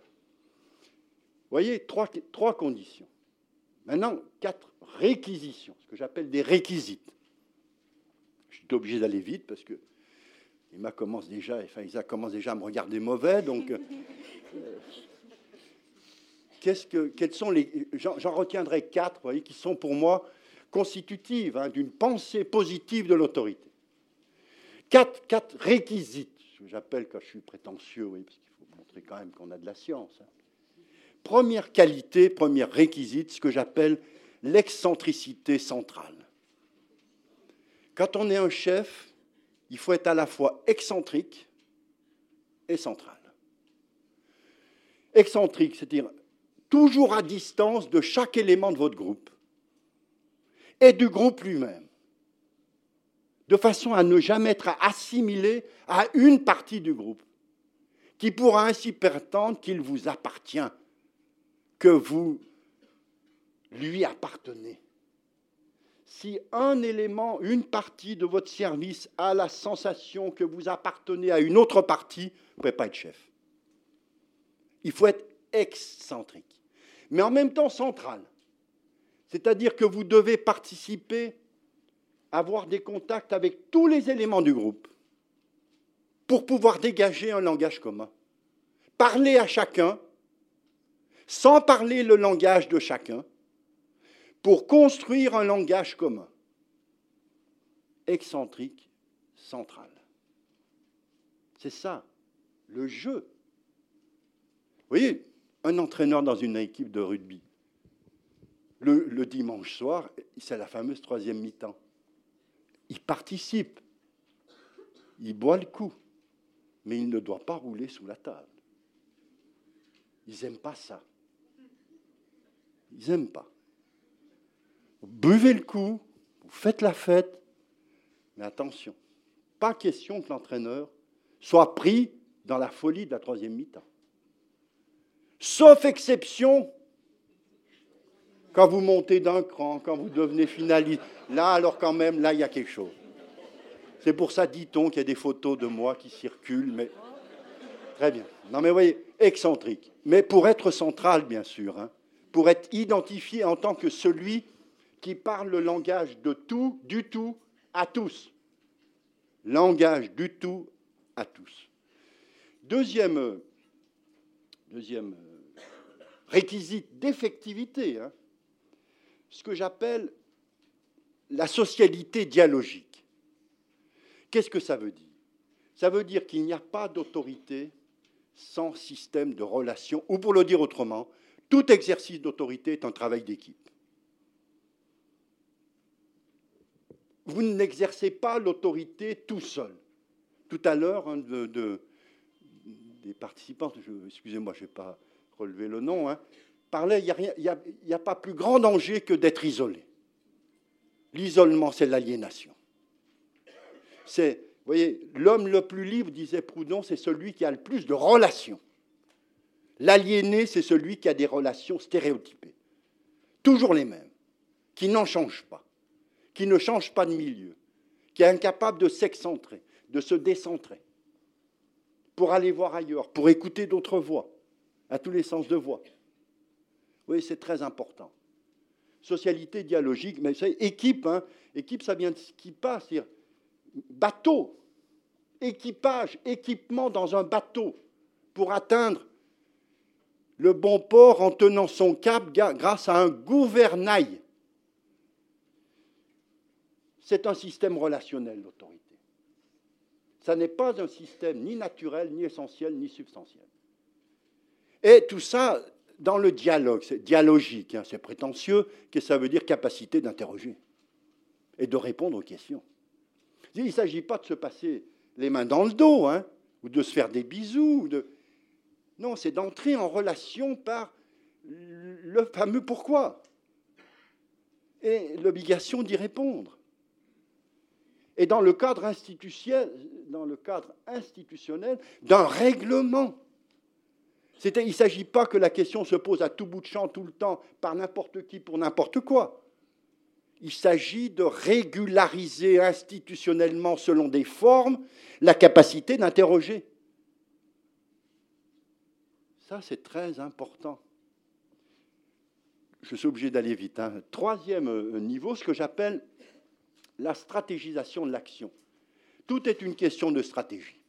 Vous voyez, trois, trois conditions. Maintenant, quatre réquisitions, ce que j'appelle des réquisites. Obligé d'aller vite parce que Emma commence déjà, enfin Isa commence déjà à me regarder mauvais, donc. Euh, [laughs] qu'est-ce que, quels sont les, j'en, retiendrai quatre, voyez, qui sont pour moi constitutives hein, d'une pensée positive de l'autorité. Quatre, quatre réquisites, ce que j'appelle quand je suis prétentieux, oui, parce qu'il faut montrer quand même qu'on a de la science. Hein. Première qualité, première réquisite, ce que j'appelle l'excentricité centrale. Quand on est un chef, il faut être à la fois excentrique et central. Excentrique, c'est-à-dire toujours à distance de chaque élément de votre groupe et du groupe lui-même, de façon à ne jamais être assimilé à une partie du groupe, qui pourra ainsi prétendre qu'il vous appartient que vous lui appartenez. Si un élément, une partie de votre service a la sensation que vous appartenez à une autre partie, vous ne pouvez pas être chef. Il faut être excentrique, mais en même temps central. C'est-à-dire que vous devez participer, avoir des contacts avec tous les éléments du groupe pour pouvoir dégager un langage commun. Parler à chacun sans parler le langage de chacun, pour construire un langage commun, excentrique, central. C'est ça, le jeu. Vous voyez, un entraîneur dans une équipe de rugby, le, dimanche soir, c'est la fameuse troisième mi-temps. Il participe, il boit le coup, mais il ne doit pas rouler sous la table. Ils n'aiment pas ça. Ils n'aiment pas. Vous buvez le coup, vous faites la fête, mais attention, pas question que l'entraîneur soit pris dans la folie de la troisième mi-temps. Sauf exception, quand vous montez d'un cran, quand vous devenez finaliste. Là, alors quand même, là, il y a quelque chose. C'est pour ça, dit-on, qu'il y a des photos de moi qui circulent, mais très bien. Non, mais voyez, excentrique. Mais pour être central, bien sûr. Hein pour être identifié en tant que celui qui parle le langage de tout, du tout, à tous. Langage du tout à tous. Deuxième, deuxième réquisite d'effectivité, hein, ce que j'appelle la socialité dialogique. Qu'est-ce que ça veut dire? Ça veut dire qu'il n'y a pas d'autorité sans système de relations, ou pour le dire autrement, tout exercice d'autorité est un travail d'équipe. Vous n'exercez pas l'autorité tout seul. Tout à l'heure, un de, des participants, excusez-moi, je n'ai pas relevé le nom, hein, parlait, il n'y a, a, pas plus grand danger que d'être isolé. L'isolement, c'est l'aliénation. C'est, vous voyez, l'homme le plus libre, disait Proudhon, c'est celui qui a le plus de relations. L'aliéné, c'est celui qui a des relations stéréotypées, toujours les mêmes, qui n'en changent pas, qui ne change pas de milieu, qui est incapable de s'excentrer, de se décentrer. pour aller voir ailleurs, pour écouter d'autres voix, à tous les sens de voix. Oui, c'est très important. Socialité dialogique, mais c'est équipe, hein. équipe, ça vient de ce qui passe, c'est-à-dire bateau, équipage, équipement dans un bateau pour atteindre le bon port en tenant son cap grâce à un gouvernail. C'est un système relationnel, l'autorité. Ça n'est pas un système ni naturel, ni essentiel, ni substantiel. Et tout ça dans le dialogue, c'est dialogique, hein, c'est prétentieux, que ça veut dire capacité d'interroger et de répondre aux questions. Il ne s'agit pas de se passer les mains dans le dos, hein, ou de se faire des bisous. De... Non, c'est d'entrer en relation par le fameux pourquoi. Et l'obligation d'y répondre. Et dans le cadre institutionnel, d'un règlement. Il ne s'agit pas que la question se pose à tout bout de champ, tout le temps, par n'importe qui, pour n'importe quoi. Il s'agit de régulariser institutionnellement, selon des formes, la capacité d'interroger. Ça, c'est très important. Je suis obligé d'aller vite. Hein. Troisième euh, niveau, ce que j'appelle la stratégisation de l'action. Tout est une question de stratégie.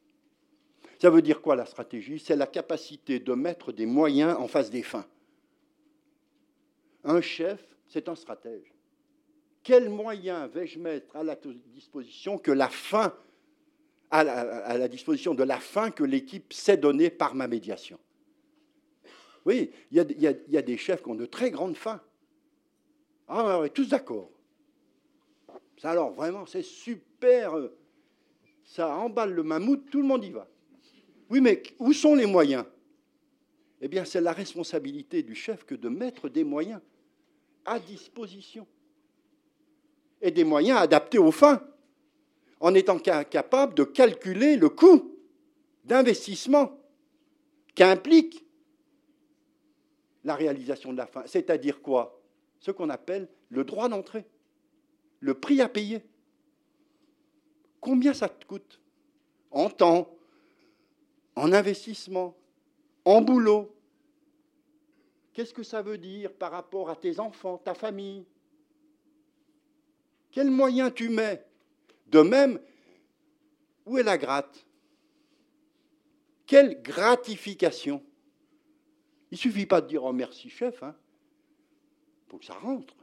Ça veut dire quoi la stratégie? C'est la capacité de mettre des moyens en face des fins. Un chef, c'est un stratège quels moyens vais-je mettre à la disposition que la fin, de la fin que l'équipe s'est donnée par ma médiation? Oui, il y, a, des chefs qui ont de très grandes fins. Ah, oui, tous d'accord. Alors, vraiment, c'est super. Euh, ça emballe le mammouth, tout le monde y va. Oui, mais où sont les moyens? Eh bien, c'est la responsabilité du chef que de mettre des moyens à disposition et des moyens adaptés aux fins, en étant capable de calculer le coût d'investissement qu'implique la réalisation de la fin. C'est-à-dire quoi? Ce qu'on appelle le droit d'entrée, le prix à payer. Combien ça te coûte En temps, en investissement, en boulot? Qu'est-ce que ça veut dire par rapport à tes enfants, ta famille? Quels moyens tu mets? De même, où est la gratte? Quelle gratification? Il ne suffit pas de dire oh merci chef, hein, pour que ça rentre.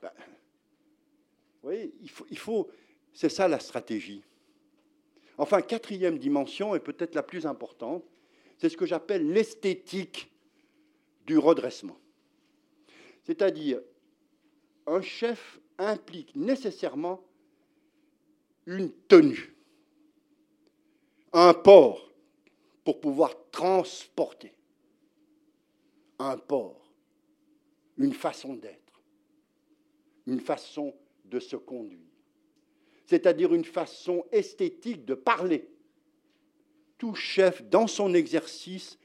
Ben, vous voyez, il faut, c'est ça la stratégie. Enfin, quatrième dimension, et peut-être la plus importante, c'est ce que j'appelle l'esthétique du redressement. C'est-à-dire un chef implique nécessairement une tenue, un port pour pouvoir transporter, un port, une façon d'être, une façon de se conduire, c'est-à-dire une façon esthétique de parler. Tout chef, dans son exercice,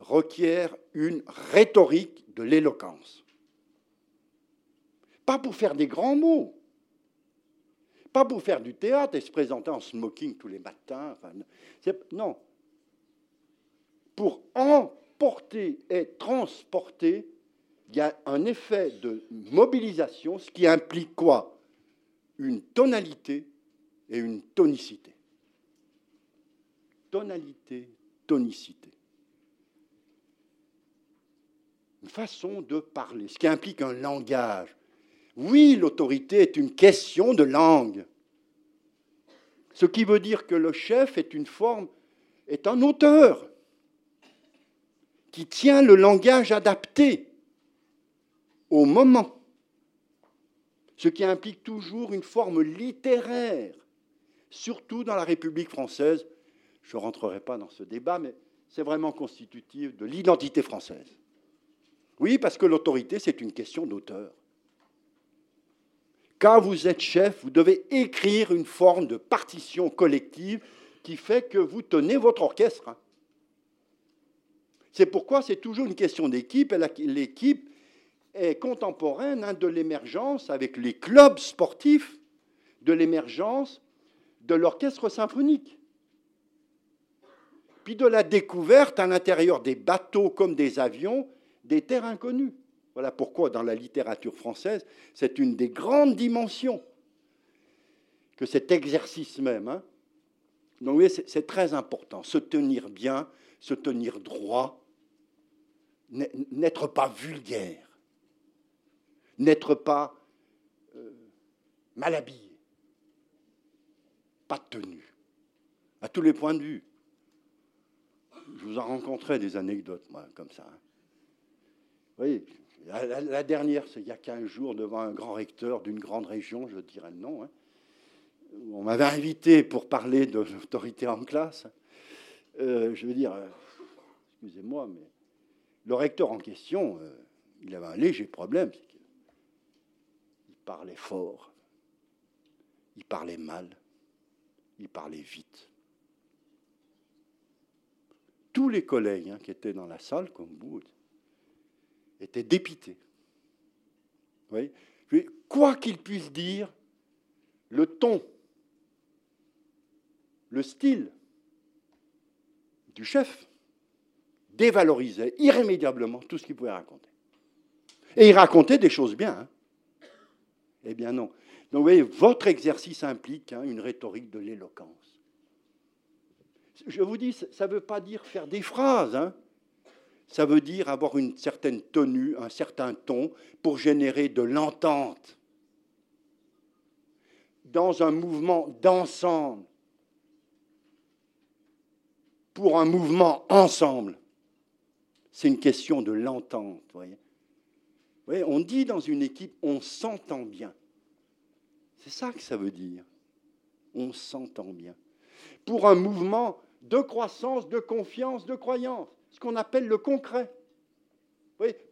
requiert une rhétorique de l'éloquence. Pas pour faire des grands mots, pas pour faire du théâtre et se présenter en smoking tous les matins. non. Pour emporter et transporter, il y a un effet de mobilisation, ce qui implique quoi? Une tonalité et une tonicité. Tonalité, tonicité. Une façon de parler, ce qui implique un langage, oui, l'autorité est une question de langue. Ce qui veut dire que le chef est une forme, est un auteur qui tient le langage adapté au moment. Ce qui implique toujours une forme littéraire, surtout dans la République française. Je ne rentrerai pas dans ce débat, mais c'est vraiment constitutif de l'identité française. Oui, parce que l'autorité, c'est une question d'auteur. Quand vous êtes chef, vous devez écrire une forme de partition collective qui fait que vous tenez votre orchestre. C'est pourquoi c'est toujours une question d'équipe. L'équipe est contemporaine hein, de l'émergence avec les clubs sportifs, de l'émergence de l'orchestre symphonique. puis de la découverte à l'intérieur des bateaux comme des avions, des terres inconnues. Voilà pourquoi dans la littérature française, c'est une des grandes dimensions que cet exercice même. Hein. Donc oui, c'est très important, se tenir bien, se tenir droit, n'être pas vulgaire, n'être pas euh, mal habillé, pas de tenue, à tous les points de vue. Je vous en rencontrais des anecdotes, moi, comme ça. Hein. Vous voyez, la, dernière, c'est il y a 15 jours, devant un grand recteur d'une grande région, je dirais le nom. Hein. On m'avait invité pour parler de l'autorité en classe. Euh, je veux dire, euh, excusez-moi, mais le recteur en question, il avait un léger problème. Il parlait fort, il parlait mal, il parlait vite. Tous les collègues hein, qui étaient dans la salle, comme vous, était dépité. Quoi qu'il puisse dire, le ton, le style du chef dévalorisait irrémédiablement tout ce qu'il pouvait raconter. Et il racontait des choses bien. Hein. Eh bien non. Donc vous voyez, votre exercice implique hein, une rhétorique de l'éloquence. Je vous dis, ça ne veut pas dire faire des phrases. Hein ça veut dire avoir une certaine tenue, un certain ton pour générer de l'entente dans un mouvement d'ensemble, pour un mouvement ensemble. C'est une question de l'entente. Voyez. On dit dans une équipe, on s'entend bien. C'est ça que ça veut dire. On s'entend bien. Pour un mouvement de croissance, de confiance, de croyance ce qu'on appelle le concret.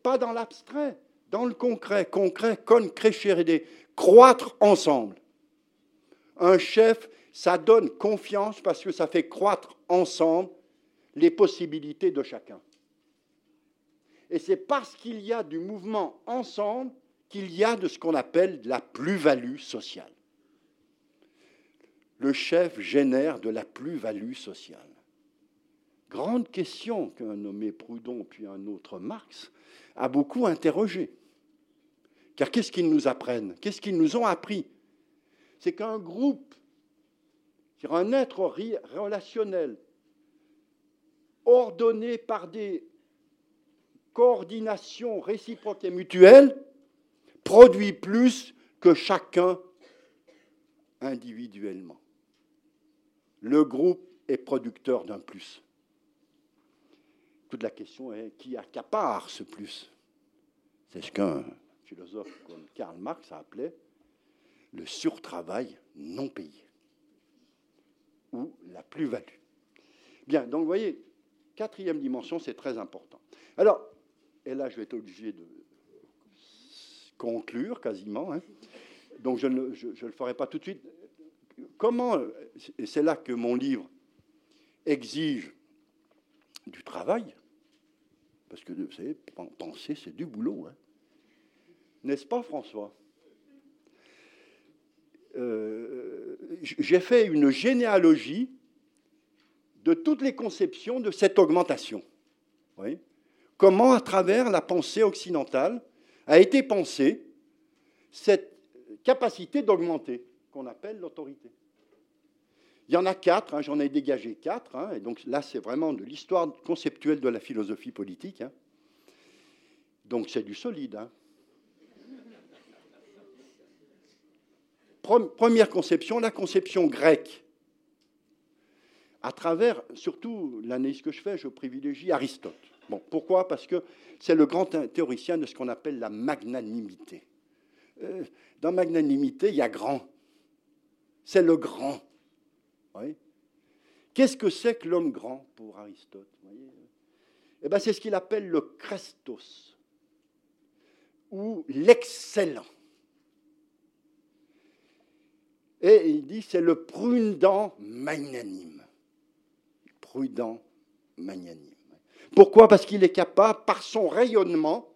pas dans l'abstrait, dans le concret. Concret, con, crescere, croître ensemble. Un chef, ça donne confiance parce que ça fait croître ensemble les possibilités de chacun. Et c'est parce qu'il y a du mouvement ensemble qu'il y a de ce qu'on appelle la plus-value sociale. Le chef génère de la plus-value sociale. Grande question qu'un nommé Proudhon puis un autre Marx a beaucoup interrogé. Car qu'est-ce qu'ils nous apprennent? Qu'est-ce qu'ils nous ont appris? C'est qu'un groupe, un être relationnel, ordonné par des coordinations réciproques et mutuelles, produit plus que chacun individuellement. Le groupe est producteur d'un plus. Toute la question est qui accapare ce plus? C'est ce qu'un philosophe comme Karl Marx a appelé le surtravail non payé ou la plus-value. Bien, donc vous voyez, quatrième dimension, c'est très important. Alors, et là je vais être obligé de conclure quasiment, hein. donc je ne je, le ferai pas tout de suite. Comment, et c'est là que mon livre exige du travail, parce que, vous savez, penser, c'est du boulot. Hein. N'est-ce pas, François? Euh, J'ai fait une généalogie de toutes les conceptions de cette augmentation. Comment, à travers la pensée occidentale, a été pensée cette capacité d'augmenter, qu'on appelle l'autorité. Il y en a quatre, hein, j'en ai dégagé quatre, hein, et donc là c'est vraiment de l'histoire conceptuelle de la philosophie politique. Hein. Donc c'est du solide. Première conception, la conception grecque. À travers, surtout l'analyse que je fais, je privilégie Aristote. Pourquoi? Parce que c'est le grand théoricien de ce qu'on appelle la magnanimité. Euh, dans magnanimité, il y a grand. C'est le grand. Qu'est-ce que c'est que l'homme grand pour Aristote eh ben, C'est ce qu'il appelle le Christos, ou l'excellent. Et il dit c'est le prudent magnanime. Prudent magnanime. Pourquoi? Parce qu'il est capable, par son rayonnement,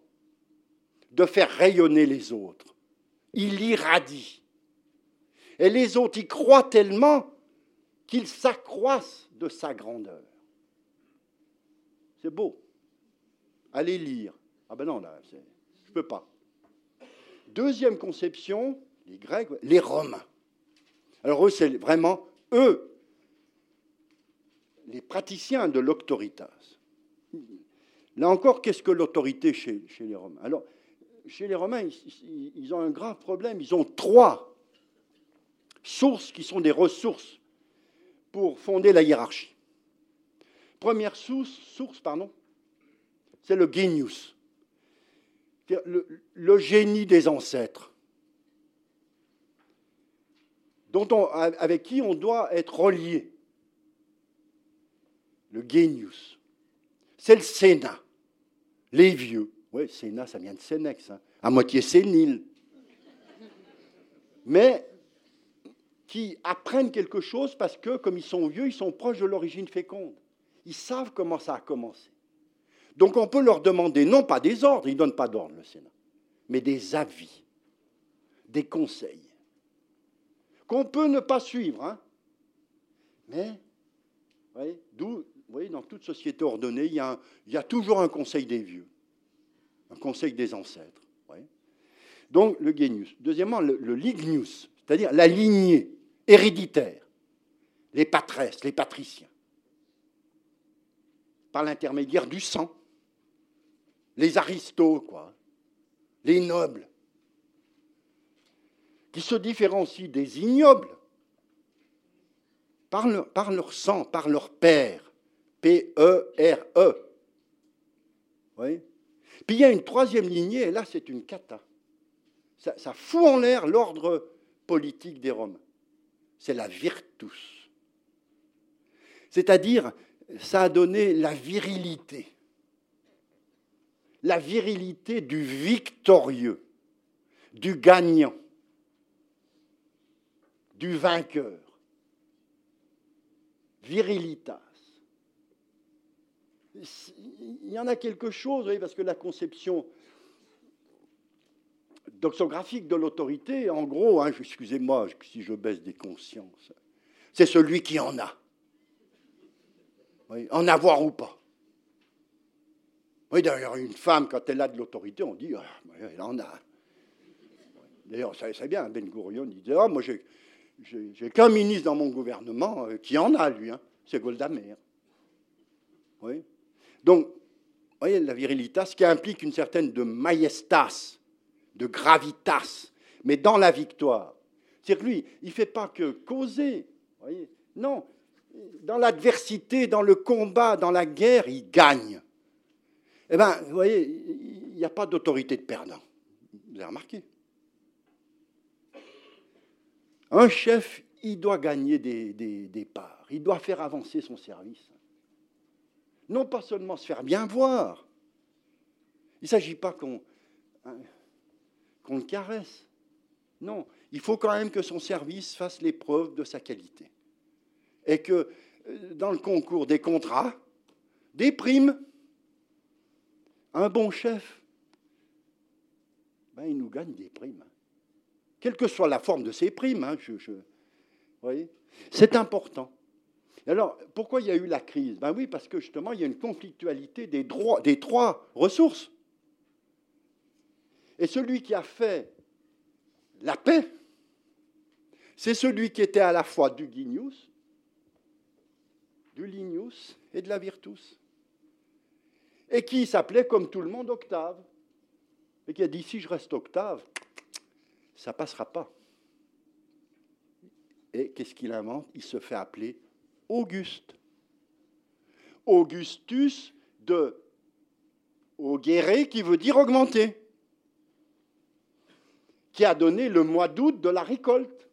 de faire rayonner les autres. Il irradie. Et les autres y croient tellement qu'il s'accroisse de sa grandeur. c'est beau. Allez lire. Ah ben non, là, je ne peux pas. Deuxième conception, les Grecs, les Romains. Alors eux, c'est vraiment eux, les praticiens de l'autoritas. Là encore, qu'est-ce que l'autorité chez, les Romains? Alors, chez les Romains, ils, ont un grave problème. Ils ont trois sources qui sont des ressources pour fonder la hiérarchie. Première source, pardon, c'est le genius, le, le, génie des ancêtres, avec qui on doit être relié. Le genius. C'est le Sénat, les vieux. Oui, Sénat, ça vient de Sénex, hein. à moitié sénile. Mais qui apprennent quelque chose parce que, comme ils sont vieux, ils sont proches de l'origine féconde. Ils savent comment ça a commencé. Donc on peut leur demander, non pas des ordres, ils ne donnent pas d'ordre, le Sénat, mais des avis, des conseils, qu'on peut ne pas suivre. Hein. Mais, voyez, d'où, voyez, dans toute société ordonnée, il y, a il y, a toujours un conseil des vieux, un conseil des ancêtres. Donc le genius. Deuxièmement, le, le lignius, c'est-à-dire la lignée héréditaire, les patresses, les patriciens, par l'intermédiaire du sang les aristos, quoi, les nobles, qui se différencient des ignobles par leur, sang, par leur père, P-E-R-E. Oui. Puis il y a une troisième lignée, et là c'est une cata. Ça, ça fout en l'air l'ordre politique des Romains. C'est la virtus. C'est-à-dire, ça a donné la virilité la virilité du victorieux, du gagnant, du vainqueur. Virilitas. Il y en a quelque chose, parce que la conception doxographique de l'autorité, en gros, hein, excusez-moi si je baisse des consciences, c'est celui qui en a. en avoir ou pas. Oui, d'ailleurs, une femme, quand elle a de l'autorité, on dit, ah, elle en a. D'ailleurs, ça c'est bien, Ben Gurion disait, ah, moi, j'ai qu'un ministre dans mon gouvernement euh, qui en a, lui, hein. c'est Golda Meir. Oui. Donc, vous voyez, la virilitas, qui implique une certaine de majestas, de gravitas, mais dans la victoire. C'est-à-dire que lui, il ne fait pas que causer. Non, dans l'adversité, dans le combat, dans la guerre, il gagne. Eh bien, vous voyez, il n'y a pas d'autorité de perdant. Vous avez remarqué? Un chef, il doit gagner des, parts, il doit faire avancer son service. Non pas seulement se faire bien voir. Il ne s'agit pas qu'on hein, qu'on le caresse. Non, il faut quand même que son service fasse l'épreuve de sa qualité. Et que euh, dans le concours des contrats, des primes, un bon chef, ben, il nous gagne des primes. Quelle que soit la forme de ces primes, hein, voyez c'est important. Alors, pourquoi il y a eu la crise? Ben oui, parce que justement, il y a une conflictualité des, trois ressources. Et celui qui a fait la paix, c'est celui qui était à la fois du Ginius, du Linius et de la Virtus et qui s'appelait comme tout le monde Octave, et qui a dit si je reste Octave, ça passera pas. Et qu'est-ce qu'il invente? Il se fait appeler Auguste. Augustus de augéré qui veut dire augmenter, qui a donné le mois d'août de la récolte,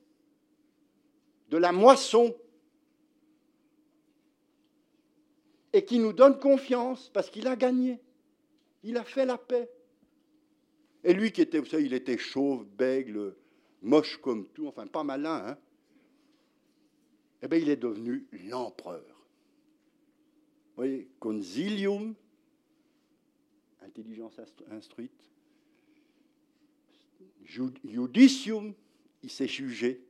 de la moisson, et qui nous donne confiance parce qu'il a gagné. Il a fait la paix. Et lui qui était, vous savez, il était chauve, bègle, moche comme tout, enfin pas malin, hein eh bien, il est devenu l'empereur. Vous voyez, consilium, intelligence instruite, judicium, il s'est jugé,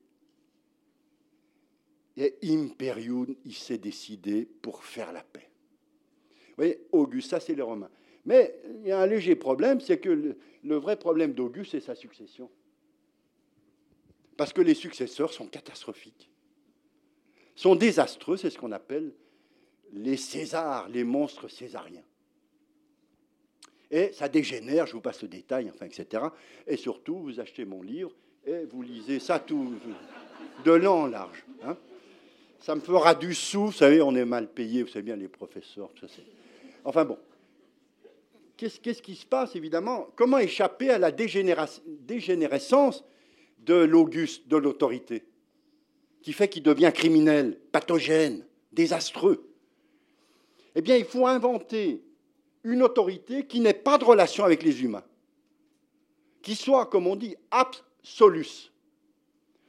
et imperium, il s'est décidé pour faire la paix. voyez, Auguste, ça c'est les Romains. Mais il y a un léger problème, c'est que le, le vrai problème d'Auguste, c'est sa succession. Parce que les successeurs sont catastrophiques, sont désastreux, c'est ce qu'on appelle les Césars, les monstres césariens. Et ça dégénère, je vous passe le détail, enfin, etc. Et surtout, vous achetez mon livre et vous lisez ça tout de long en large. Hein. Ça me fera du sou, vous savez, on est mal payé, vous savez bien, les professeurs, tout ça. Enfin bon. Qu'est-ce, qu'est-ce qui se passe, évidemment? Comment échapper à la dégénérescence de l'Auguste, de l'autorité, qui fait qu'il devient criminel, pathogène, désastreux Eh bien, il faut inventer une autorité qui n'ait pas de relation avec les humains, qui soit, comme on dit, absolus,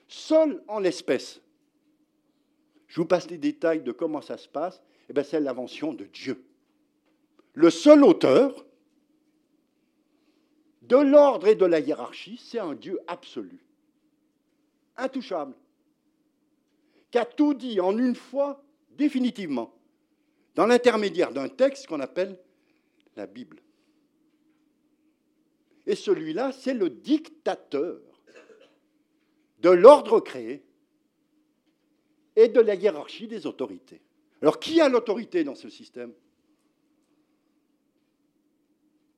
seul en l'espèce. Je vous passe les détails de comment ça se passe. Eh bien, c'est l'invention de Dieu. Le seul auteur de l'ordre et de la hiérarchie, c'est un Dieu absolu intouchable, qui a tout dit en une fois définitivement, dans l'intermédiaire d'un texte qu'on appelle la Bible. Et celui-là, c'est le dictateur de l'ordre créé et de la hiérarchie des autorités. Alors, qui a l'autorité dans ce système?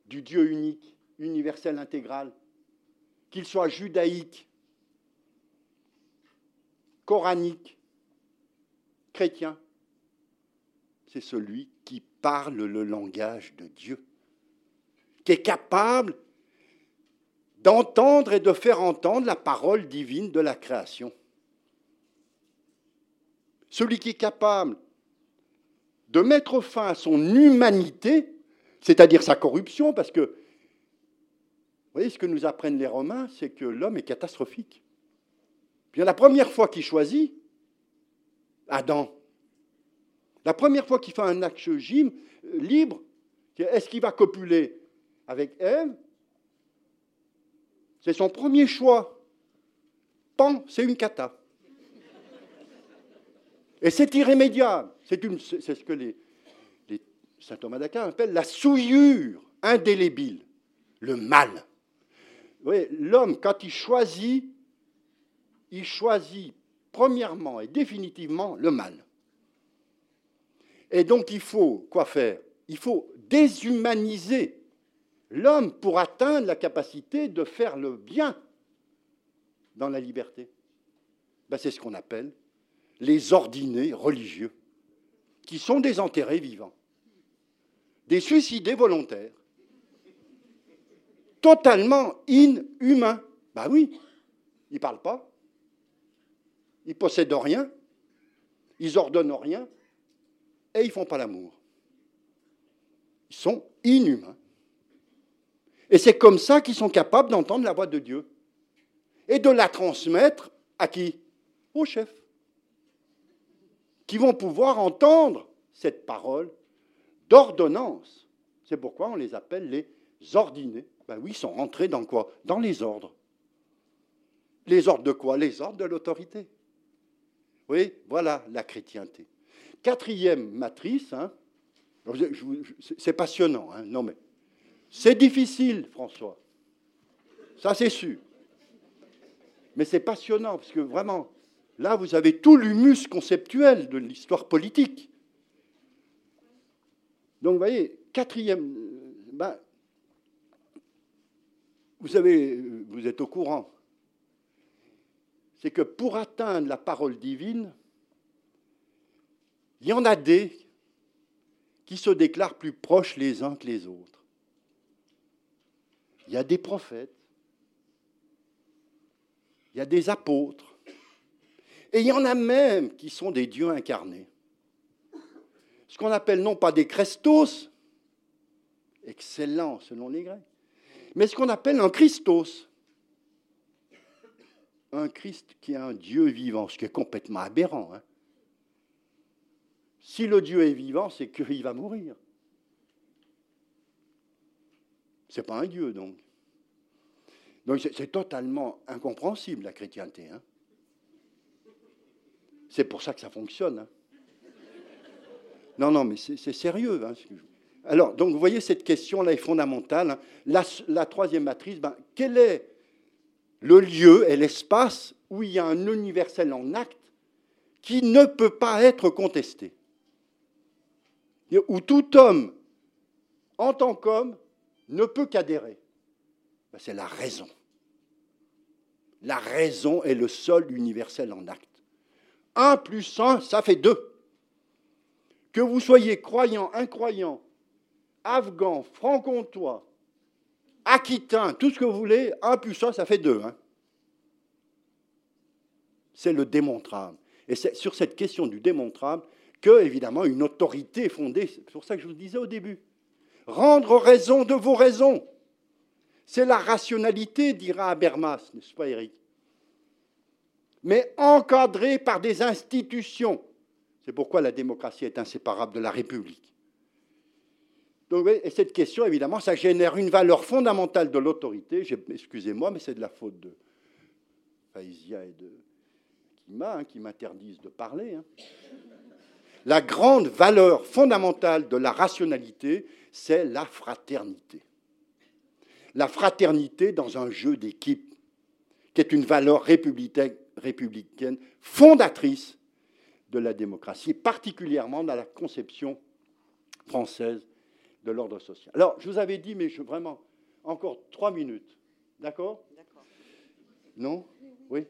Du Dieu unique, universel, intégral, qu'il soit judaïque, coranique, c'est celui qui parle le langage de Dieu, qui est capable d'entendre et de faire entendre la parole divine de la création. Celui qui est capable de mettre fin à son humanité, c'est-à-dire sa corruption, parce que, vous voyez, ce que nous apprennent les Romains, c'est que l'homme est catastrophique la première fois qu'il choisit, Adam, la première fois qu'il fait un acte gym, euh, libre, est-ce qu'il va copuler avec Ève? C'est son premier choix. Pan, c'est une cata. Et c'est irrémédiable. C'est, ce que les, saint Thomas d'Aquin appelle la souillure indélébile, le mal. L'homme, quand il choisit, il choisit premièrement et définitivement le mal. Et donc il faut quoi faire? Il faut déshumaniser l'homme pour atteindre la capacité de faire le bien dans la liberté. Ben, c'est ce qu'on appelle les ordinés religieux, qui sont des enterrés vivants, des suicidés volontaires, totalement inhumains. Ben oui, ils ne parlent pas, ils possèdent rien, ils ordonnent rien, et ils ne font pas l'amour. Ils sont inhumains. Et c'est comme ça qu'ils sont capables d'entendre la voix de Dieu et de la transmettre à qui? Au chef. Qui vont pouvoir entendre cette parole d'ordonnance. C'est pourquoi on les appelle les ordinés. Ben oui, ils sont rentrés dans quoi? Dans les ordres. Les ordres de quoi? Les ordres de l'autorité. Oui, voilà la chrétienté. Quatrième matrice, hein, c'est passionnant, hein, non mais c'est difficile, François. Ça, c'est sûr. Mais c'est passionnant, parce que vraiment, là, vous avez tout l'humus conceptuel de l'histoire politique. Donc, vous voyez, quatrième, ben, vous, avez, vous êtes au courant c'est que pour atteindre la parole divine, il y en a des qui se déclarent plus proches les uns que les autres. Il y a des prophètes, il y a des apôtres, et il y en a même qui sont des dieux incarnés. Ce qu'on appelle non pas des Christos, excellent selon les Grecs, mais ce qu'on appelle un Christos, un Christ qui est un Dieu vivant, ce qui est complètement aberrant. Hein. Si le Dieu est vivant, c'est qu'il va mourir. Ce n'est pas un Dieu, donc. Donc c'est totalement incompréhensible, la chrétienté. Hein. C'est pour ça que ça fonctionne. Hein. Non, non, mais c'est sérieux. Alors, donc, vous voyez, cette question-là est fondamentale. Hein. La, troisième matrice, ben, quel est le lieu et l'espace où il y a un universel en acte qui ne peut pas être contesté Où tout homme, en tant qu'homme, ne peut qu'adhérer ben, C'est la raison. La raison est le seul universel en acte. Un plus un, ça fait deux. Que vous soyez croyant, incroyant, afghan, franc-comtois, aquitain, tout ce que vous voulez, un plus un, ça fait deux. Hein. C'est le démontrable. Et c'est sur cette question du démontrable que, évidemment, une autorité est fondée. C'est pour ça que je vous le disais au début. Rendre raison de vos raisons. C'est la rationalité, dira Habermas, n'est-ce pas, Eric Mais encadrée par des institutions. C'est pourquoi la démocratie est inséparable de la République. Donc, et cette question, évidemment, ça génère une valeur fondamentale de l'autorité. Excusez-moi, mais c'est de la faute de Faïsia et de Kima hein, qui m'interdisent de parler. Hein. La grande valeur fondamentale de la rationalité, c'est la fraternité. La fraternité dans un jeu d'équipe, qui est une valeur républicaine fondatrice de la démocratie, particulièrement dans la conception française de l'ordre social. Alors, je vous avais dit, mais je, vraiment, encore trois minutes. D'accord Non Oui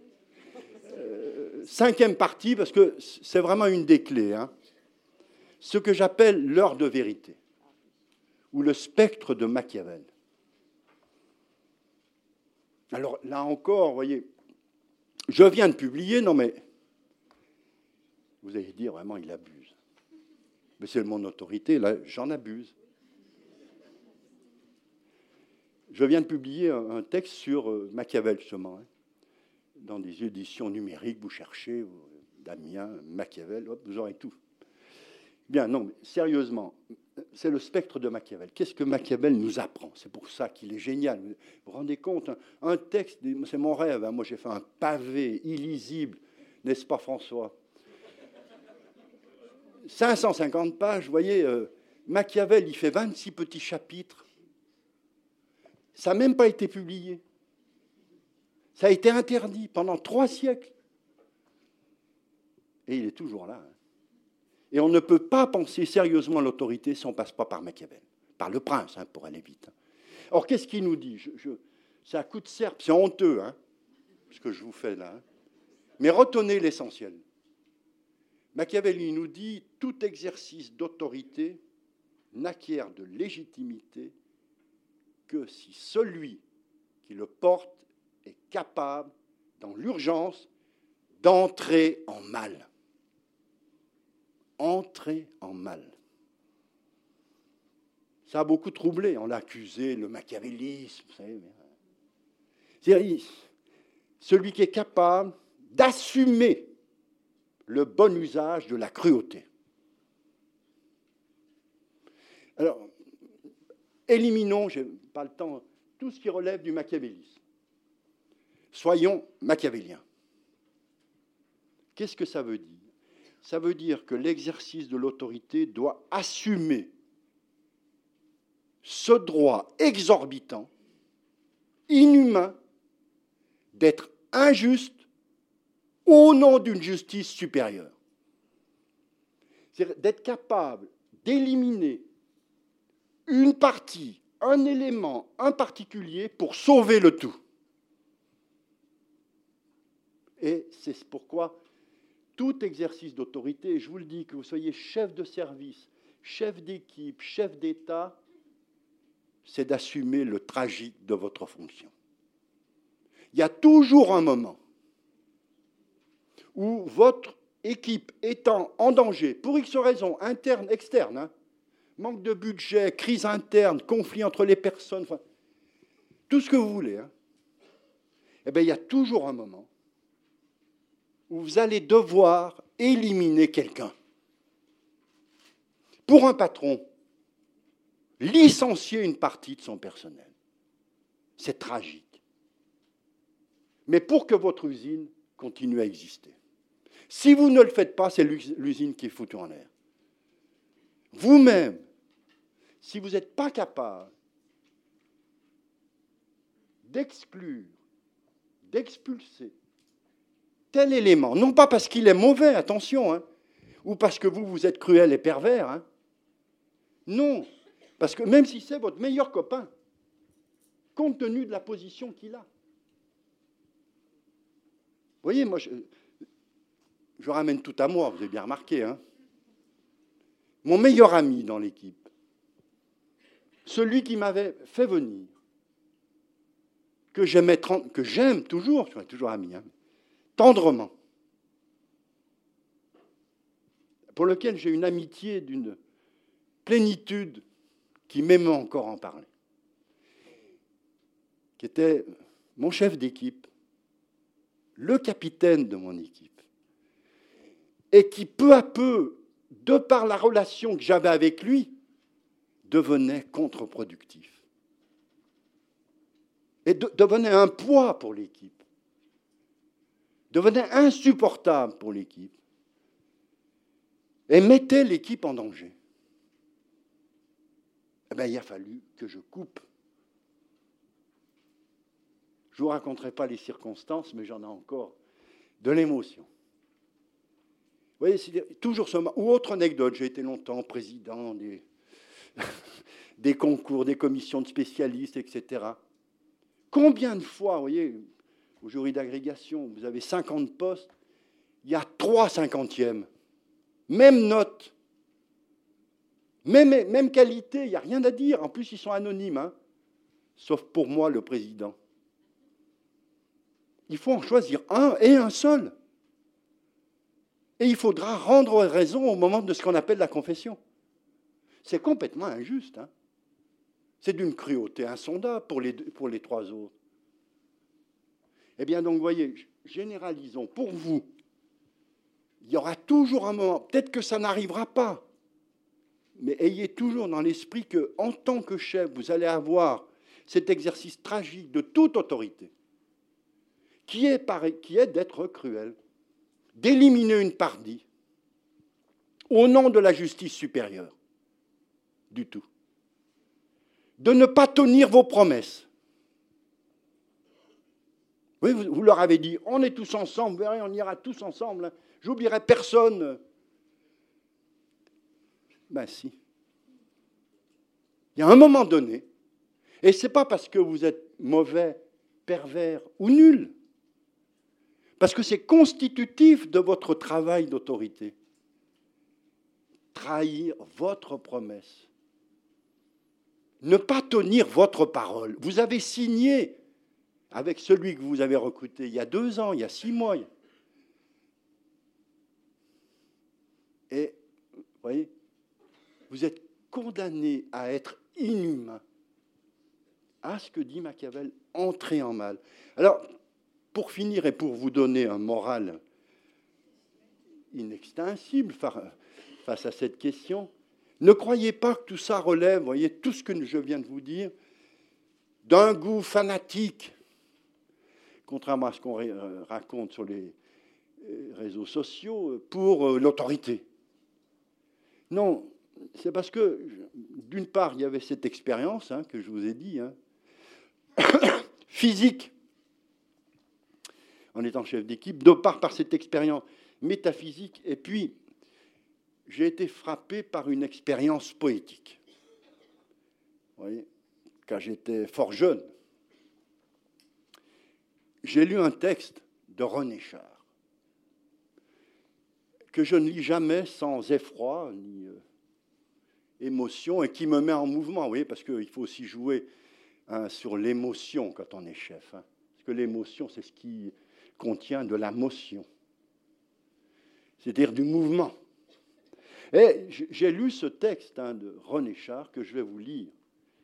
euh, Cinquième partie, parce que c'est vraiment une des clés. Hein. Ce que j'appelle l'heure de vérité, ou le spectre de Machiavel. Alors là encore, vous voyez, je viens de publier, non mais vous allez dire vraiment il abuse. Mais c'est mon autorité, là j'en abuse. Je viens de publier un texte sur euh, Machiavel, justement, hein. dans des éditions numériques. Vous cherchez Damien, Machiavel, vous aurez tout. Bien, non, mais sérieusement, c'est le spectre de Machiavel. Qu'est-ce que Machiavel nous apprend? C'est pour ça qu'il est génial. Vous vous rendez compte Un texte, c'est mon rêve. Hein. Moi, j'ai fait un pavé illisible, n'est-ce pas, François? 550 pages, vous voyez, euh, Machiavel, il fait 26 petits chapitres ça n'a même pas été publié. Ça a été interdit pendant trois siècles. Et il est toujours là. Hein. Et on ne peut pas penser sérieusement l'autorité si on ne passe pas par Machiavel, par le prince, hein, pour aller vite. Or, qu'est-ce qu'il nous dit? C'est un coup de serpe, c'est honteux, hein, ce que je vous fais là. Hein. Mais retenez l'essentiel. Machiavel nous dit tout exercice d'autorité n'acquiert de légitimité que si celui qui le porte est capable, dans l'urgence, d'entrer en mal. Entrer en mal. Ça a beaucoup troublé. On l'a accusé, le machiavélisme. Euh, celui qui est capable d'assumer le bon usage de la cruauté. Alors, éliminons, je n'ai pas le temps, tout ce qui relève du machiavélisme. Soyons machiavéliens. Qu'est-ce que ça veut dire? Ça veut dire que l'exercice de l'autorité doit assumer ce droit exorbitant, inhumain, d'être injuste au nom d'une justice supérieure. C'est d'être capable d'éliminer une partie, un élément, un particulier pour sauver le tout. Et c'est pourquoi tout exercice d'autorité, je vous le dis, que vous soyez chef de service, chef d'équipe, chef d'État, c'est d'assumer le tragique de votre fonction. Il y a toujours un moment où votre équipe étant en danger, pour X raisons, internes, externes, hein, manque de budget, crise interne, conflit entre les personnes, tout ce que vous voulez, hein. eh bien, il y a toujours un moment où vous allez devoir éliminer quelqu'un. Pour un patron, licencier une partie de son personnel, c'est tragique. Mais pour que votre usine continue à exister, si vous ne le faites pas, c'est l'usine qui est foutue en l'air. Vous-même, si vous n'êtes pas capable d'exclure, d'expulser tel élément, non pas parce qu'il est mauvais, attention, hein, ou parce que vous, vous êtes cruel et pervers, hein, non, parce que même si c'est votre meilleur copain, compte tenu de la position qu'il a. Vous voyez, moi, je, je ramène tout à moi, vous avez bien remarqué. Hein Mon meilleur ami dans l'équipe, celui qui m'avait fait venir, que j'aime toujours, je suis toujours ami, hein, tendrement, pour lequel j'ai une amitié d'une plénitude qui m'aime encore en parler, qui était mon chef d'équipe, le capitaine de mon équipe, et qui peu à peu, de par la relation que j'avais avec lui, devenait contre-productif. Et devenait un poids pour l'équipe. Devenait insupportable pour l'équipe. Et mettait l'équipe en danger. Eh bien, il a fallu que je coupe. Je ne vous raconterai pas les circonstances, mais j'en ai encore de l'émotion. Vous voyez, toujours ce Ou autre anecdote, j'ai été longtemps président des, [laughs] des concours, des commissions de spécialistes, etc. Combien de fois, vous voyez, au jury d'agrégation, vous avez 50 postes, il y a trois cinquantièmes. Même note. Même, même qualité, il n'y a rien à dire. En plus, ils sont anonymes, hein. sauf pour moi, le président. Il faut en choisir un et un seul. Et il faudra rendre raison au moment de ce qu'on appelle la confession. C'est complètement injuste. Hein. c'est d'une cruauté insondable pour les, trois autres. Eh bien, donc, voyez, généralisons pour vous. Il y aura toujours un moment, peut-être que ça n'arrivera pas, mais ayez toujours dans l'esprit que, en tant que chef, vous allez avoir cet exercice tragique de toute autorité, qui est, qui est d'être cruel d'éliminer une partie au nom de la justice supérieure. Du tout. De ne pas tenir vos promesses. Oui, vous, leur avez dit, on est tous ensemble, on ira tous ensemble. Hein. J'oublierai personne. Ben si. Il y a un moment donné, et ce n'est pas parce que vous êtes mauvais, pervers ou nul, parce que c'est constitutif de votre travail d'autorité. Trahir votre promesse. Ne pas tenir votre parole. Vous avez signé avec celui que vous avez recruté il y a deux ans, il y a six mois. Et, vous voyez, vous êtes condamné à être inhumain à ce que dit Machiavel, entrer en mal. Alors, pour finir et pour vous donner un moral inextinguible face à cette question, ne croyez pas que tout ça relève, voyez, tout ce que je viens de vous dire, d'un goût fanatique, contrairement à ce qu'on euh, raconte sur les euh, réseaux sociaux, euh, pour l'autorité. Non, c'est parce que, d'une part, il y avait cette expérience hein, que je vous ai dit, hein, [coughs] physique, en étant chef d'équipe, de part par cette expérience métaphysique, et puis j'ai été frappé par une expérience poétique. Vous voyez, quand j'étais fort jeune, j'ai lu un texte de René Char, que je ne lis jamais sans effroi ni euh, émotion, et qui me met en mouvement, vous voyez, parce qu'il faut aussi jouer hein, sur l'émotion quand on est chef. Hein. parce que l'émotion, c'est ce qui contient de la motion, c'est-à-dire du mouvement. Et j'ai lu ce texte hein, de René Char que je vais vous lire,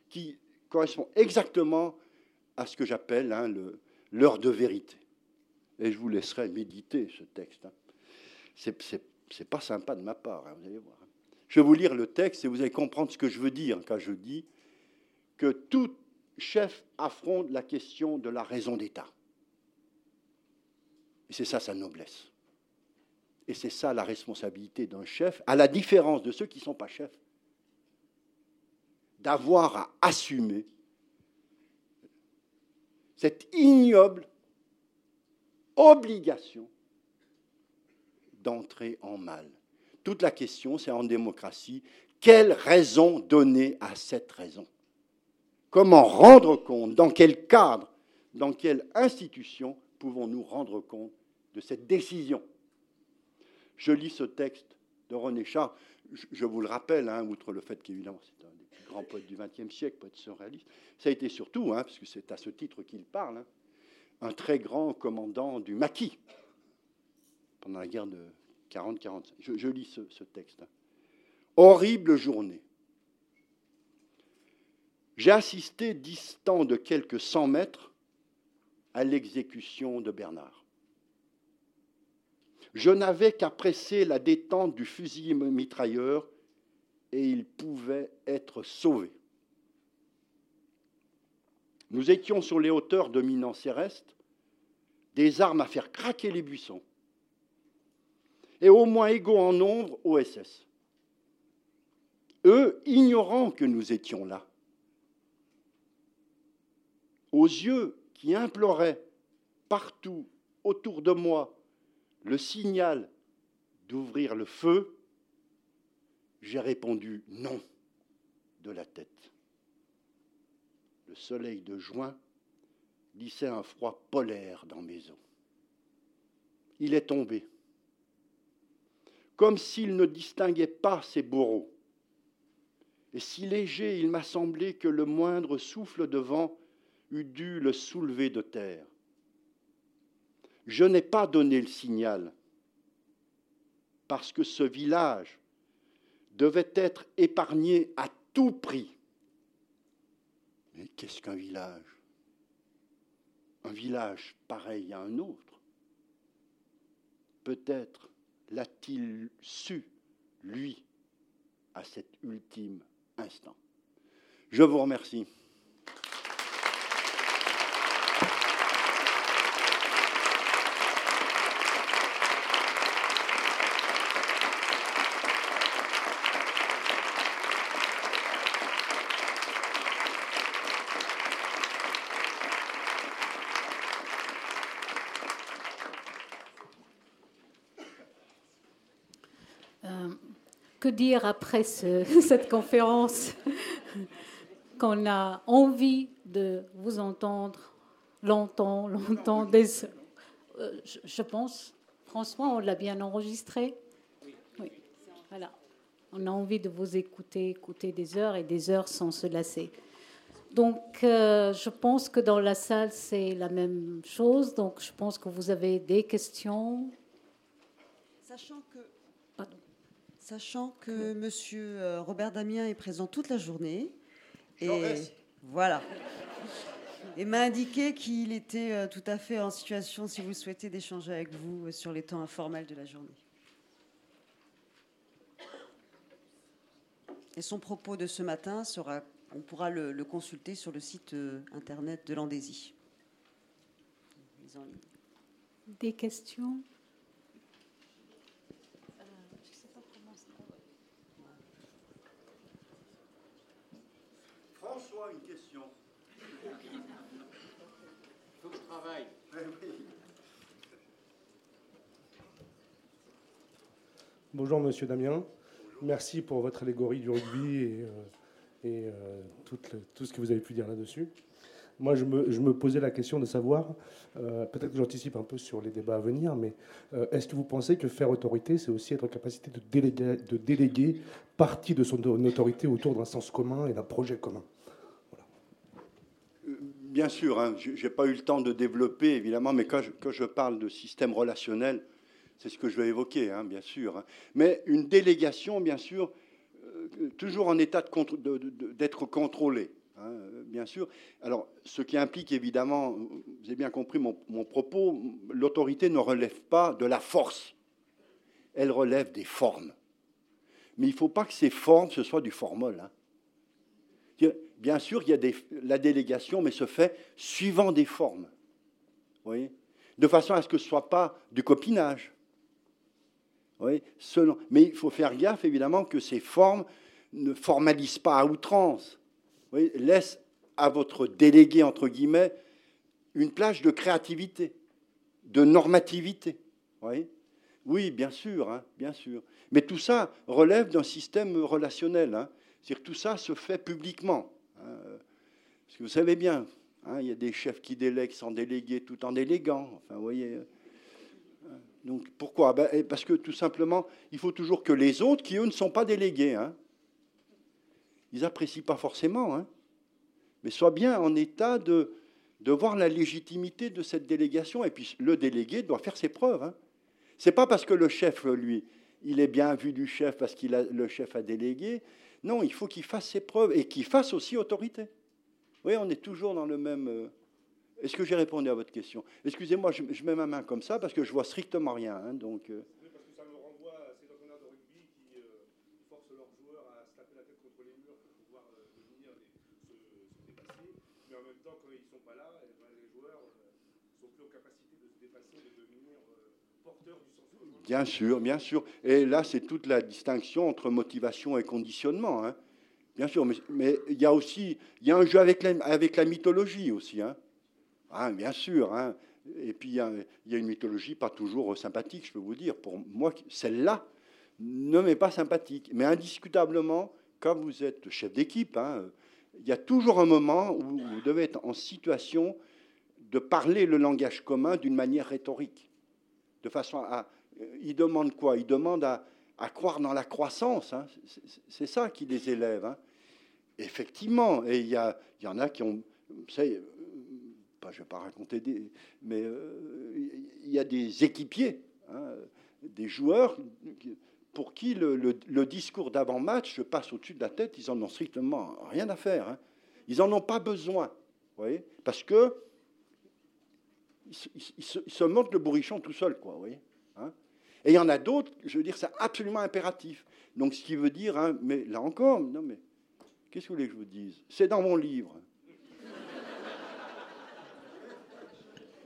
qui correspond exactement à ce que j'appelle hein, l'heure de vérité. Et je vous laisserai méditer ce texte. Hein. C'est pas sympa de ma part, hein, vous allez voir. Je vais vous lire le texte et vous allez comprendre ce que je veux dire quand je dis que tout chef affronte la question de la raison d'État. Et c'est ça sa noblesse. Et c'est ça la responsabilité d'un chef, à la différence de ceux qui ne sont pas chefs. d'avoir à assumer cette ignoble obligation d'entrer en mal. Toute la question, c'est en démocratie, quelle raison donner à cette raison? Comment rendre compte Dans quel cadre Dans quelle institution pouvons-nous rendre compte de cette décision? Je lis ce texte de René Char. Je vous le rappelle, hein, outre le fait qu'évidemment c'est un des plus grands poètes du XXe siècle, poète surréaliste, ça a été surtout, hein, parce que c'est à ce titre qu'il parle, hein, un très grand commandant du maquis pendant la guerre de 40-45. Je, lis ce, ce texte. Horrible journée. J'ai assisté, distant de quelques cent mètres, à l'exécution de Bernard. Je n'avais qu'à presser la détente du fusil mitrailleur et il pouvait être sauvé. Nous étions sur les hauteurs dominant Céreste, des armes à faire craquer les buissons, et au moins égaux en nombre au SS. Eux, ignorant que nous étions là, aux yeux qui imploraient partout autour de moi le signal d'ouvrir le feu, j'ai répondu non de la tête. Le soleil de juin glissait un froid polaire dans mes os. Il est tombé, comme s'il ne distinguait pas ses bourreaux. Et si léger il m'a semblé que le moindre souffle de vent eût dû le soulever de terre. Je n'ai pas donné le signal parce que ce village devait être épargné à tout prix. Mais qu'est-ce qu'un village? Un village pareil à un autre. Peut-être l'a-t-il su, lui, à cet ultime instant. Je vous remercie. Que dire après [laughs] cette conférence [laughs] qu'on a envie de vous entendre longtemps, longtemps. Des, euh, je, pense, François, on l'a bien enregistré? Oui. Voilà. On a envie de vous écouter, écouter des heures et des heures sans se lasser. Donc, euh, je pense que dans la salle, c'est la même chose. Donc, je pense que vous avez des questions. Sachant que Sachant que Monsieur euh, Robert Damien est présent toute la journée. Et voilà. Et m'a indiqué qu'il était euh, tout à fait en situation, si vous souhaitez, d'échanger avec vous euh, sur les temps informels de la journée. Et son propos de ce matin sera, on pourra le, le consulter sur le site internet de l'Andésie. Des questions François, une question. Il travaille. Bonjour Monsieur Damien. Merci pour votre allégorie du rugby et, euh, euh, tout, tout, ce que vous avez pu dire là-dessus. Moi, je me, posais la question de savoir, euh, peut-être que j'anticipe un peu sur les débats à venir, mais est-ce que vous pensez que faire autorité, c'est aussi être en capacité de déléguer, de déléguer partie de son autorité autour d'un sens commun et d'un projet commun? Bien sûr, hein, je n'ai pas eu le temps de développer, évidemment, mais quand je, parle de système relationnel, c'est ce que je vais évoquer, hein, bien sûr. Hein. Mais une délégation, bien sûr, euh, toujours en état d'être contrôlée, bien sûr. Alors, ce qui implique, évidemment, vous avez bien compris mon, mon propos, l'autorité ne relève pas de la force, elle relève des formes. Mais il ne faut pas que ces formes, ce soit du formol. Bien sûr, il y a la délégation, mais se fait suivant des formes. Oui, de façon à ce que ce ne soit pas du copinage. Mais il faut faire gaffe, évidemment, que ces formes ne formalisent pas à outrance. laisse à votre délégué, entre guillemets, une plage de créativité, de normativité. oui, bien sûr, hein, bien sûr. Mais tout ça relève d'un système relationnel. Hein. C'est-à-dire tout ça se fait publiquement. Parce que vous savez bien, hein, il y a des chefs qui délèguent sans déléguer tout en déléguant. Enfin, vous voyez. Donc pourquoi? Ben, Parce que tout simplement, il faut toujours que les autres, qui eux ne sont pas délégués, hein, ils n'apprécient pas forcément, hein, mais soient bien en état de, voir la légitimité de cette délégation. Et puis le délégué doit faire ses preuves. Hein. C'est pas parce que le chef, lui, il est bien vu du chef parce que le chef a délégué. Non, il faut qu'il fasse ses preuves et qu'il fasse aussi autorité. Oui, on est toujours dans le même. Euh, est-ce que j'ai répondu à votre question? Excusez-moi, je, mets ma main comme ça parce que je vois strictement rien. Hein, donc, euh. Oui, parce que ça me renvoie à ces entraîneurs de rugby qui euh, forcent leurs joueurs à se taper la tête contre les murs pour pouvoir euh, devenir se, dépasser. Mais en même temps, quand ils ne sont pas là, eh ben, les joueurs ne sont plus en capacité de se dépasser, de devenir porteurs du sens. Bien sûr, bien sûr. Et là, c'est toute la distinction entre motivation et conditionnement. Hein. Bien sûr, mais, il y a aussi il y a un jeu avec la, avec la mythologie aussi. Hein. Ah, bien sûr. Hein. Et puis, il y, a, une mythologie pas toujours sympathique, je peux vous dire. Pour moi, celle-là ne m'est pas sympathique. Mais indiscutablement, quand vous êtes chef d'équipe, hein, il y a toujours un moment où vous devez être en situation de parler le langage commun d'une manière rhétorique. De façon à. Il demande quoi? Il demande à, croire dans la croissance. Hein. C'est ça qui les élève. Effectivement. Et il y, en a qui ont. Vous savez, je ne vais pas raconter des, mais euh, il y a des équipiers, hein, des joueurs pour qui le, discours d'avant-match se passe au-dessus de la tête, ils en ont strictement rien à faire. Hein. Ils n'en ont pas besoin, voyez, parce que ils, se, montrent le bourrichon tout seul, quoi, voyez. Hein. Et il y en a d'autres, je veux dire, c'est absolument impératif. Donc, ce qui veut dire, mais là encore, non, mais qu'est-ce que vous voulez que je vous dise? C'est dans mon livre.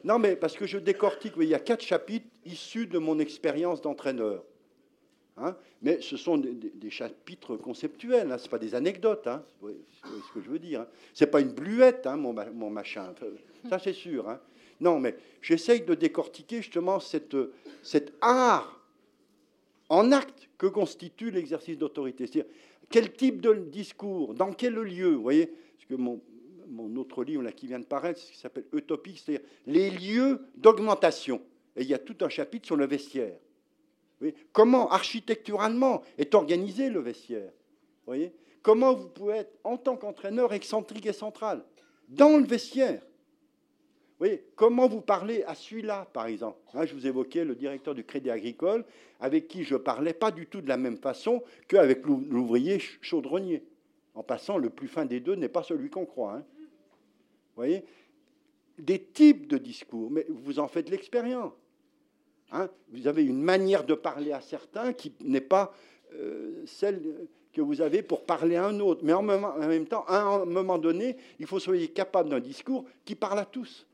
Non, mais parce que je décortique, il y a quatre chapitres issus de mon expérience d'entraîneur. Hein. mais ce sont des, chapitres conceptuels, hein, ce pas des anecdotes, hein, c'est ce que je veux dire. Hein. Ce n'est pas une bluette, mon, machin, ça c'est sûr. Non, mais j'essaye de décortiquer justement cet art en acte que constitue l'exercice d'autorité. C'est-à-dire, quel type de discours, dans quel lieu, vous voyez Parce que mon, mon autre livre là, qui vient de paraître, qui s'appelle Utopique, c'est-à-dire les lieux d'augmentation. Et il y a tout un chapitre sur le vestiaire. Comment architecturalement est organisé le vestiaire voyez? Comment vous pouvez être, en tant qu'entraîneur, excentrique et central dans le vestiaire voyez Comment vous parlez à celui-là, par exemple hein, Je vous évoquais le directeur du Crédit Agricole, avec qui je parlais pas du tout de la même façon qu'avec l'ouvrier chaudronnier. En passant, le plus fin des deux n'est pas celui qu'on croit. Hein voyez Des types de discours, mais vous en faites l'expérience. Hein vous avez une manière de parler à certains qui n'est pas euh, celle que vous avez pour parler à un autre. Mais en même, temps, à un moment donné, il faut soyez capable d'un discours qui parle à tous.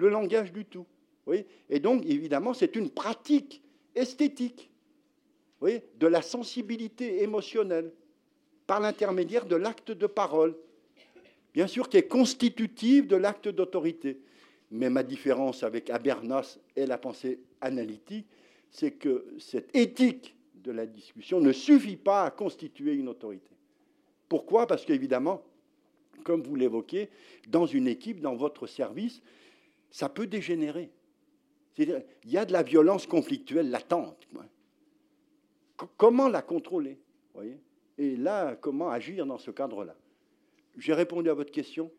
Le langage du tout. voyez Et donc, évidemment, c'est une pratique esthétique voyez de la sensibilité émotionnelle par l'intermédiaire de l'acte de parole bien sûr, qui est constitutive de l'acte d'autorité. Mais ma différence avec Habermas et la pensée analytique, c'est que cette éthique de la discussion ne suffit pas à constituer une autorité. Pourquoi? Parce qu'évidemment, comme vous l'évoquez, dans une équipe, dans votre service, ça peut dégénérer. il y a de la violence conflictuelle latente. Comment la contrôler voyez? Et là, comment agir dans ce cadre-là? J'ai répondu à votre question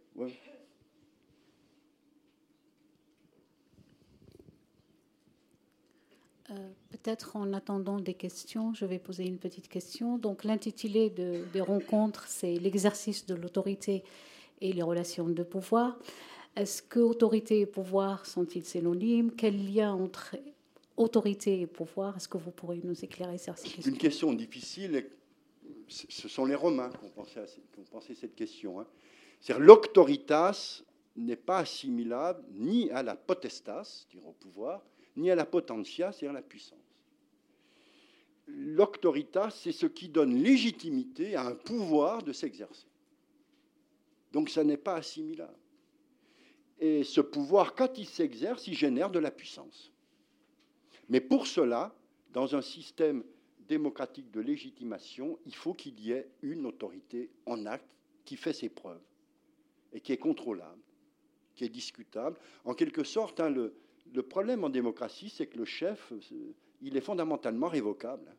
euh, Peut-être en attendant des questions, je vais poser une petite question. Donc l'intitulé de, des rencontres, c'est l'exercice de l'autorité et les relations de pouvoir. Est-ce que autorité et pouvoir sont-ils synonymes? Quel lien entre autorité et pouvoir? Est-ce que vous pourriez nous éclairer sur ces questions? Une question difficile ce sont les Romains qui ont pensé à, cette question. Hein. C'est-à-dire l'auctoritas n'est pas assimilable ni à la potestas, c'est-à-dire au pouvoir, ni à la potentia, c'est-à-dire la puissance. L'auctoritas, c'est ce qui donne légitimité à un pouvoir de s'exercer. Donc ça n'est pas assimilable. Et ce pouvoir, quand il s'exerce, il génère de la puissance. Mais pour cela, dans un système démocratique de légitimation, il faut qu'il y ait une autorité en acte qui fait ses preuves et qui est contrôlable, qui est discutable. En quelque sorte, hein, le, le, problème en démocratie, c'est que le chef, il est fondamentalement révocable.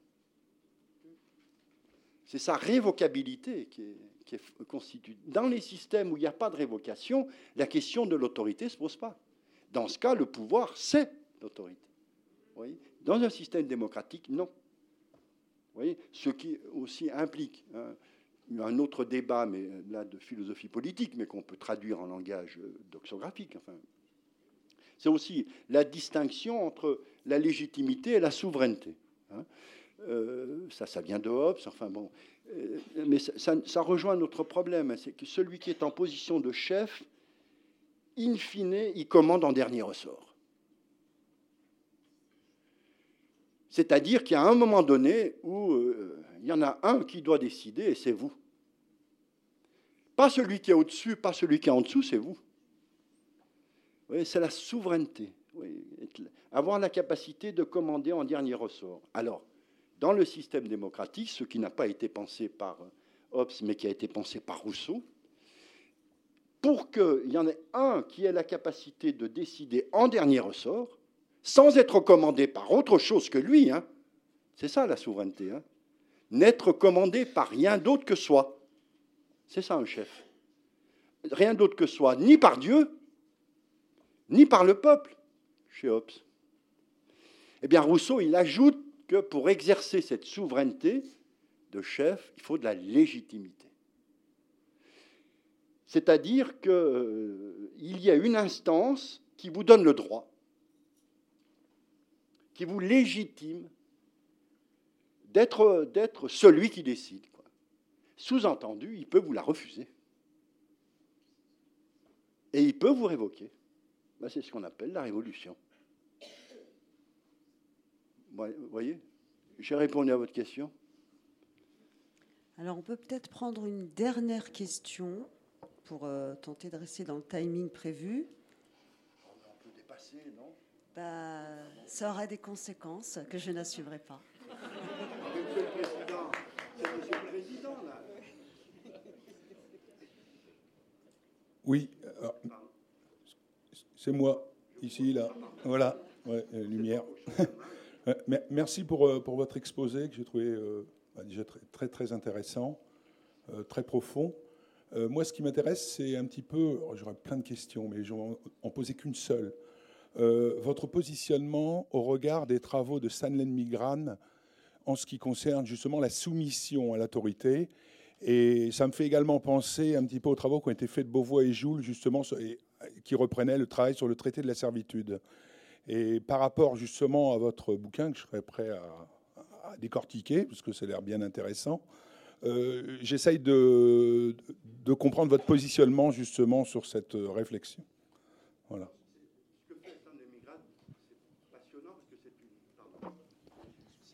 C'est sa révocabilité qui est, qui. Dans les systèmes où il n'y a pas de révocation, la question de l'autorité ne se pose pas. Dans ce cas, le pouvoir, c'est l'autorité. Dans un système démocratique, non. Voyez? Ce qui aussi implique hein, un autre débat, mais là de philosophie politique, mais qu'on peut traduire en langage doxographique. Enfin, c'est aussi la distinction entre la légitimité et la souveraineté. Hein. Euh, ça, ça vient de Hobbes. Enfin bon, euh, mais ça, rejoint notre problème, hein, c'est que celui qui est en position de chef, in fine, il commande en dernier ressort. C'est-à-dire qu'il y a un moment donné où euh, il y en a un qui doit décider, et c'est vous. Pas celui qui est au-dessus, pas celui qui est en dessous, c'est vous. c'est la souveraineté. avoir la capacité de commander en dernier ressort. Alors, dans le système démocratique, ce qui n'a pas été pensé par Hobbes, mais qui a été pensé par Rousseau, pour qu'il y en ait un qui ait la capacité de décider en dernier ressort, sans être commandé par autre chose que lui. Hein. C'est ça la souveraineté. Hein. N'être commandé par rien d'autre que soi. C'est ça un chef. Rien d'autre que soi, ni par Dieu, ni par le peuple, chez Hobbes. Eh bien, Rousseau, il ajoute que pour exercer cette souveraineté de chef, il faut de la légitimité. C'est-à-dire qu'il euh, y a une instance qui vous donne le droit qui vous légitime d'être, celui qui décide. Sous-entendu, il peut vous la refuser. Et il peut vous révoquer. Ben, c'est ce qu'on appelle la révolution. Vous voyez J'ai répondu à votre question. Alors on peut peut-être prendre une dernière question pour euh, tenter de rester dans le timing prévu. On peut dépasser, non? Bah, ça aura des conséquences que je n'assumerai pas. Monsieur le Président, c'est Monsieur le Président, là. Oui, euh, c'est moi, ici, là. Voilà, ouais, euh, lumière. Merci pour, euh, pour votre exposé que j'ai trouvé bah, déjà très, très, intéressant, très profond. moi, ce qui m'intéresse, c'est un petit peu, j'aurais plein de questions, mais je vais en qu'une seule. Euh, votre positionnement au regard des travaux de Sanlen Migran en ce qui concerne justement la soumission à l'autorité. Et ça me fait également penser un petit peu aux travaux qui ont été faits de Beauvois et Joule, justement, qui reprenaient le travail sur le traité de la servitude. Et par rapport justement à votre bouquin, que je serais prêt à, décortiquer, parce que ça a l'air bien intéressant, euh, j'essaye de, comprendre votre positionnement justement sur cette réflexion. Voilà.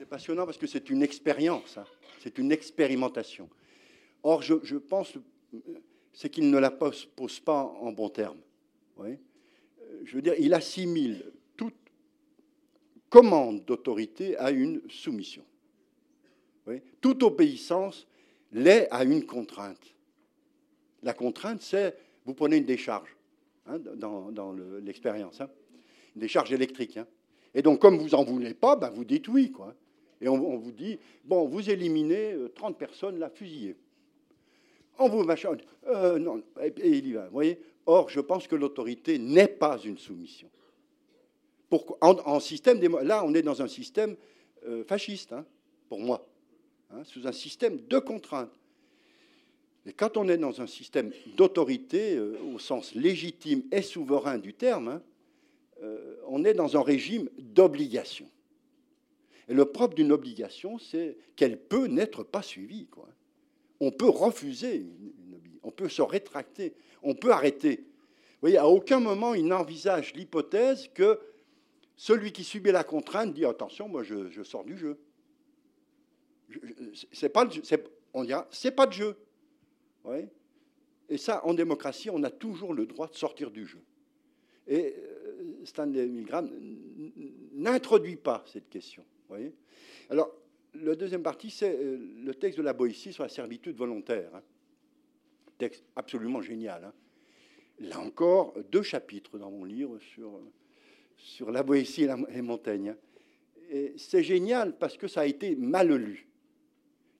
passionnant parce que c'est une expérience, hein. c'est une expérimentation. Or, je, pense, c'est qu'il ne la pose, pas en bons termes. Je veux dire, il assimile commande d'autorité à une soumission. Toute obéissance l'est à une contrainte. La contrainte, c'est, vous prenez une décharge hein, dans, l'expérience, hein, une décharge électrique. Et donc, comme vous n'en voulez pas, ben, vous dites oui. Quoi. Et on, vous dit, bon, vous éliminez 30 euh, personnes, là, fusillées. On vous machin. Euh, il y va. Voyez Or, je pense que l'autorité n'est pas une soumission. En, système là, on est dans un système euh, fasciste, hein, pour moi, hein, sous un système de contraintes. Et quand on est dans un système d'autorité, au sens légitime et souverain du terme, hein, on est dans un régime d'obligation. Et le propre d'une obligation, c'est qu'elle peut n'être pas suivie. On peut refuser une, obligation, on peut se rétracter, on peut arrêter. Vous voyez, à aucun moment il n'envisage l'hypothèse que celui qui subit la contrainte dit attention, moi je, sors du jeu. C'est pas, on dira, c'est pas de jeu. Et ça, en démocratie, on a toujours le droit de sortir du jeu. Et euh, Stanley Milgram n'introduit pas cette question. Voyez Alors, la deuxième partie, c'est euh, le texte de la Boétie sur la servitude volontaire. Hein. Texte absolument génial. Hein. Là encore, deux chapitres dans mon livre sur, sur la Boétie et, les Montaigne. Hein. Et c'est génial parce que ça a été mal lu.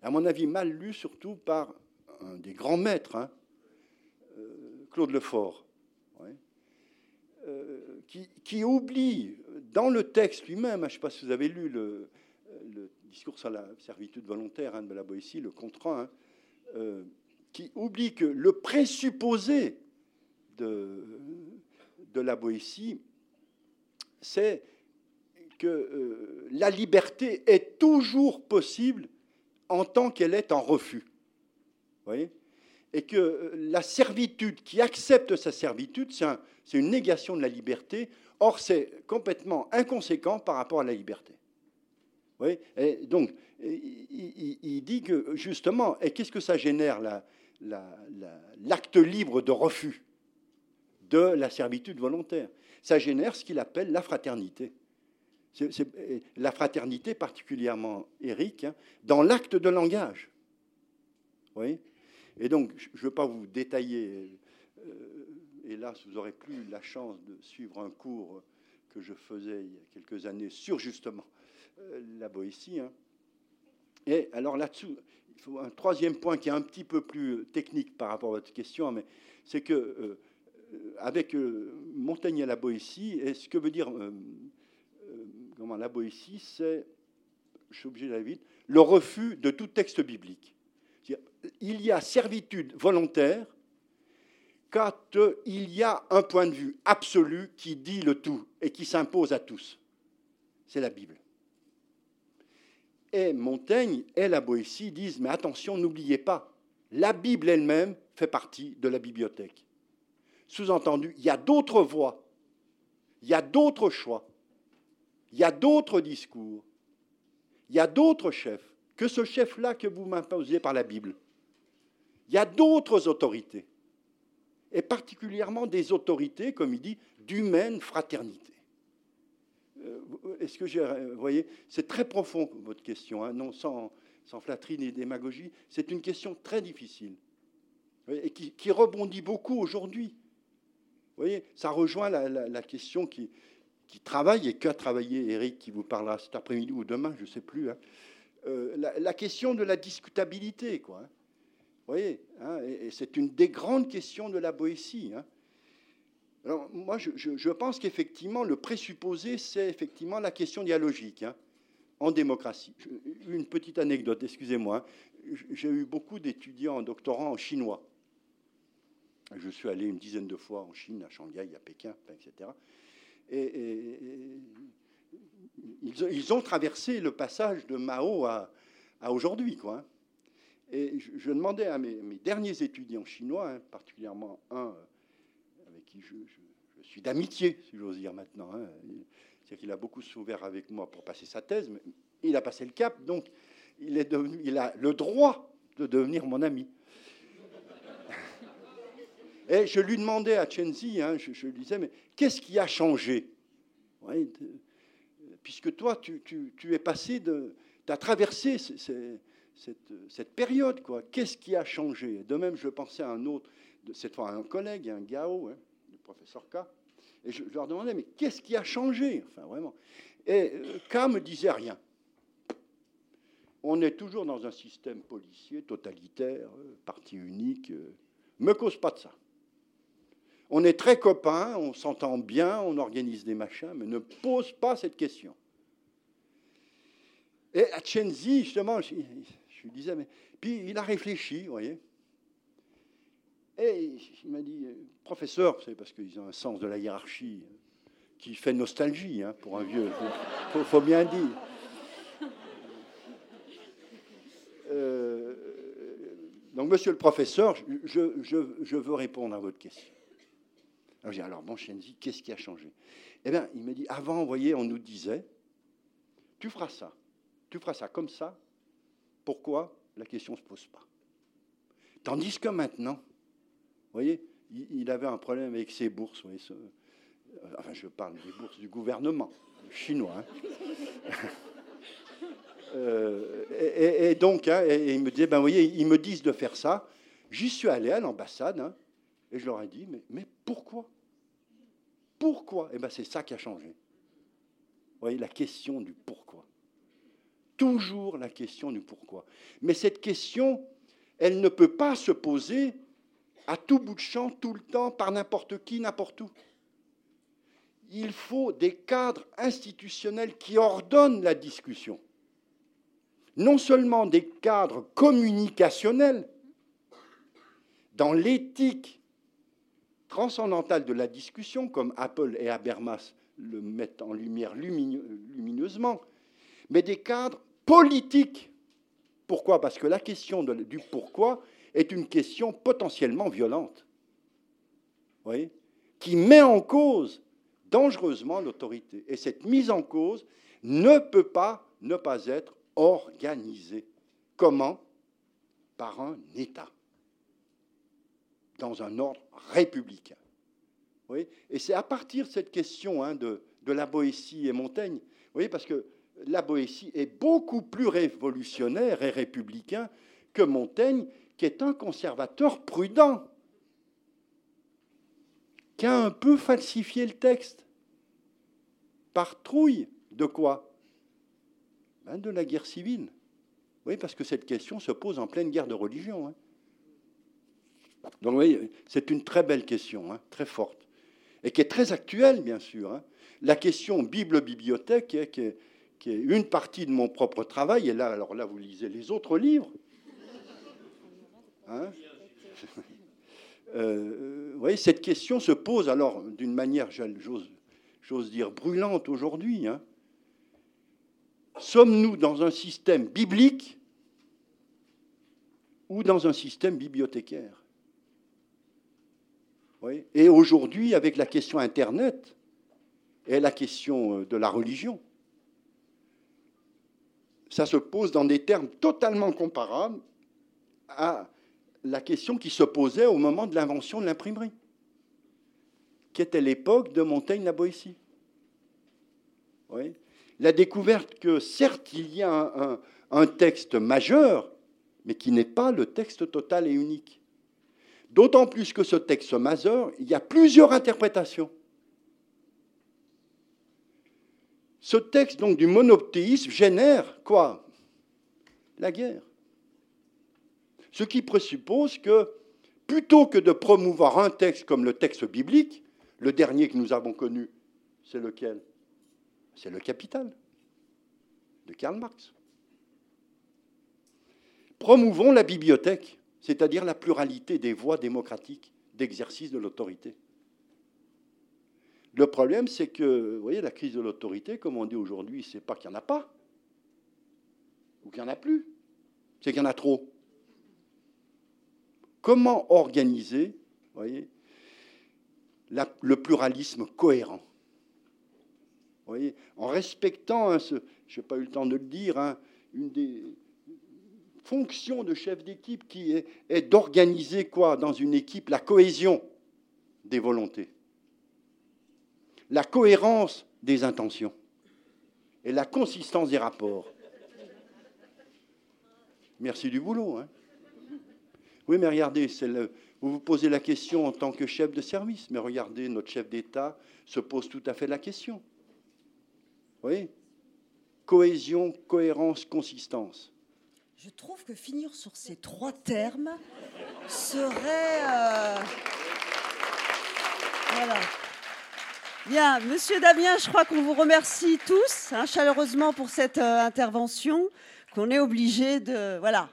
À mon avis, mal lu surtout par un des grands maîtres, hein, euh, Claude Lefort, euh, qui, oublie dans le texte lui-même, je ne sais pas si vous avez lu le, discours sur la servitude volontaire hein, de la Boétie, le contrat, euh, qui oublie que le présupposé de, de la Boétie, c'est que la liberté est toujours possible en tant qu'elle est en refus. Voyez? Et que euh, la servitude qui accepte sa servitude, c'est une négation de la liberté. Or, c'est complètement inconséquent par rapport à la liberté. voyez? Et donc, il, dit que justement, et qu'est-ce que ça génère l'acte libre de refus de la servitude volontaire? Ça génère ce qu'il appelle la fraternité la fraternité particulièrement Eric, hein, dans l'acte de langage. Oui et donc, je ne veux pas vous détailler, euh, hélas, vous n'aurez plus la chance de suivre un cours que je faisais il y a quelques années sur justement euh, la Boétie. Hein. Et alors là-dessous, il faut un troisième point qui est un petit peu plus technique par rapport à votre question, mais c'est que euh, avec Montaigne et la Boétie, et ce que veut dire comment, la Boétie, c'est, je suis obligé d'aller vite, le refus de tout texte biblique. Il y a servitude volontaire quand il y a un point de vue absolu qui dit le tout et qui s'impose à tous. C'est la Bible. Et Montaigne et la Boétie disent, mais attention, n'oubliez pas, la Bible elle-même fait partie de la bibliothèque. Sous-entendu, il y a d'autres voies, il y a d'autres choix, il y a d'autres discours, il y a d'autres chefs que ce chef-là que vous m'imposez par la Bible. Il y a d'autres autorités, et particulièrement des autorités, comme il dit, d'humaine fraternité. Euh, est-ce que j'ai. Vous voyez, c'est très profond votre question, hein, non sans, sans flatterie ni démagogie. C'est une question très difficile et qui, rebondit beaucoup aujourd'hui. Vous voyez, ça rejoint la question qui, travaille et qu'a travaillé Eric, qui vous parlera cet après-midi ou demain, je ne sais plus, hein. euh, la, question de la discutabilité. Quoi, hein. Vous voyez, hein, c'est une des grandes questions de la Boétie. Alors, moi, je, pense qu'effectivement, le présupposé, c'est effectivement la question dialogique en démocratie. Une petite anecdote, excusez-moi. J'ai eu beaucoup d'étudiants en en chinois. Je suis allé une dizaine de fois en Chine, à Shanghai, à Pékin, etc et, ils, ont traversé le passage de Mao à, aujourd'hui. Quoi. Et je, demandais à mes, derniers étudiants chinois, hein, particulièrement un euh, avec qui je, suis d'amitié, si j'ose dire maintenant, hein, c'est qu'il a beaucoup souffert avec moi pour passer sa thèse, mais il a passé le cap, donc il a le droit de devenir mon ami. Et je lui demandais à Chenzi, hein, je, lui disais, mais qu'est-ce qui a changé Puisque toi, tu, es passé de. Tu as traversé cette, période, quoi. Qu'est-ce qui a changé? De même, je pensais à un autre, cette fois à un collègue, un Gao, hein, le professeur K. Et je, leur demandais, mais qu'est-ce qui a changé? Enfin, vraiment. Et euh, K me disait rien. On est toujours dans un système policier, totalitaire, euh, parti unique. Euh, me cause pas de ça. On est très copains, on s'entend bien, on organise des machins, mais ne pose pas cette question. Et à Chenzi, justement, je, lui disais, mais. Puis il a réfléchi, vous voyez. Et il m'a dit, professeur, c'est parce qu'ils ont un sens de la hiérarchie qui fait nostalgie hein, pour un vieux, il faut, bien dire. Euh, donc, monsieur le professeur, je veux répondre à votre question. Alors j'ai alors bon, Shenzi, qu'est-ce qui a changé? Eh bien, il m'a dit, avant, vous voyez, on nous disait, tu feras ça, tu feras ça comme ça. Pourquoi? La question ne se pose pas. Tandis que maintenant, voyez, il avait un problème avec ses bourses. Voyez, enfin, je parle des bourses du gouvernement chinois. Hein. [laughs] Euh, et, donc, hein, il me disait, ben, vous voyez, ils me disent de faire ça. J'y suis allé à l'ambassade hein, et je leur ai dit, mais, mais pourquoi? Pourquoi? Et ben, c'est ça qui a changé. Vous voyez, la question du pourquoi. Toujours la question du pourquoi. Mais cette question, elle ne peut pas se poser à tout bout de champ, tout le temps, par n'importe qui, n'importe où. Il faut des cadres institutionnels qui ordonnent la discussion. Non seulement des cadres communicationnels, dans l'éthique transcendantale de la discussion, comme Apple et Habermas le mettent en lumière lumineusement, mais des cadres politiques. Pourquoi? Parce que la question du pourquoi est une question potentiellement violente, qui met en cause dangereusement l'autorité. Et cette mise en cause ne peut pas ne pas être organisée. Comment? Par un État, dans un ordre républicain. et c'est à partir de cette question hein, de, de, la Boétie et Montaigne, parce que la Boétie est beaucoup plus révolutionnaire et républicain que Montaigne, qui est un conservateur prudent, qui a un peu falsifié le texte. Par trouille de quoi ben, De la guerre civile. Oui, parce que cette question se pose en pleine guerre de religion. Hein. Donc, oui, c'est une très belle question, hein, très forte, et qui est très actuelle, bien sûr. Hein. La question Bible-bibliothèque, qui est, qui est une partie de mon propre travail, et là, alors là, vous lisez les autres livres. Hein euh, vous voyez, cette question se pose alors d'une manière, j'ose dire, brûlante aujourd'hui. Hein. Sommes-nous dans un système biblique ou dans un système bibliothécaire? Et aujourd'hui, avec la question Internet et la question euh, de la religion, ça se pose dans des termes totalement comparables à la question qui se posait au moment de l'invention de l'imprimerie, qui était l'époque de Montaigne-la Boétie. La découverte que certes il y a un texte majeur, mais qui n'est pas le texte total et unique. D'autant plus que ce texte majeur, il y a plusieurs interprétations. Ce texte donc du monothéisme génère quoi? La guerre. Ce qui présuppose que plutôt que de promouvoir un texte comme le texte biblique, le dernier que nous avons connu, c'est lequel? C'est le Capital de Karl Marx. Promouvons la bibliothèque, c'est-à-dire la pluralité des voies démocratiques d'exercice de l'autorité. Le problème, c'est que, vous voyez, la crise de l'autorité, comme on dit aujourd'hui, c'est pas qu'il n'y en a pas, ou qu'il n'y en a plus, c'est qu'il y en a trop. Comment organiser voyez, le pluralisme cohérent? Voyez, En respectant, hein, je n'ai pas eu le temps de le dire, hein, une des fonctions de chef d'équipe qui est, d'organiser quoi dans une équipe? La cohésion des volontés la cohérence des intentions et la consistance des rapports. Merci du boulot. Hein. oui, mais regardez, vous vous posez la question en tant que chef de service, mais regardez, notre chef d'État se pose tout à fait la question. Oui Cohésion, cohérence, consistance. Je trouve que finir sur ces trois termes serait... Euh, voilà. Bien, Monsieur Damien, je crois qu'on vous remercie tous hein, chaleureusement pour cette euh, intervention qu'on est obligé de voilà.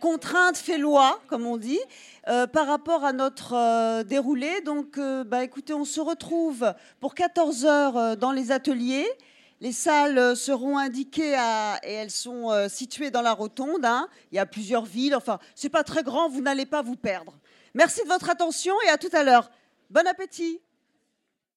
Contrainte fait loi comme on dit. Euh, par rapport à notre euh, déroulé donc bah écoutez on se retrouve pour 14 heures dans les ateliers les salles seront indiquées et elles sont situées dans la rotonde hein. il y a plusieurs villes. Enfin c'est pas très grand vous n'allez pas vous perdre. Merci de votre attention et à tout à l'heure. Bon appétit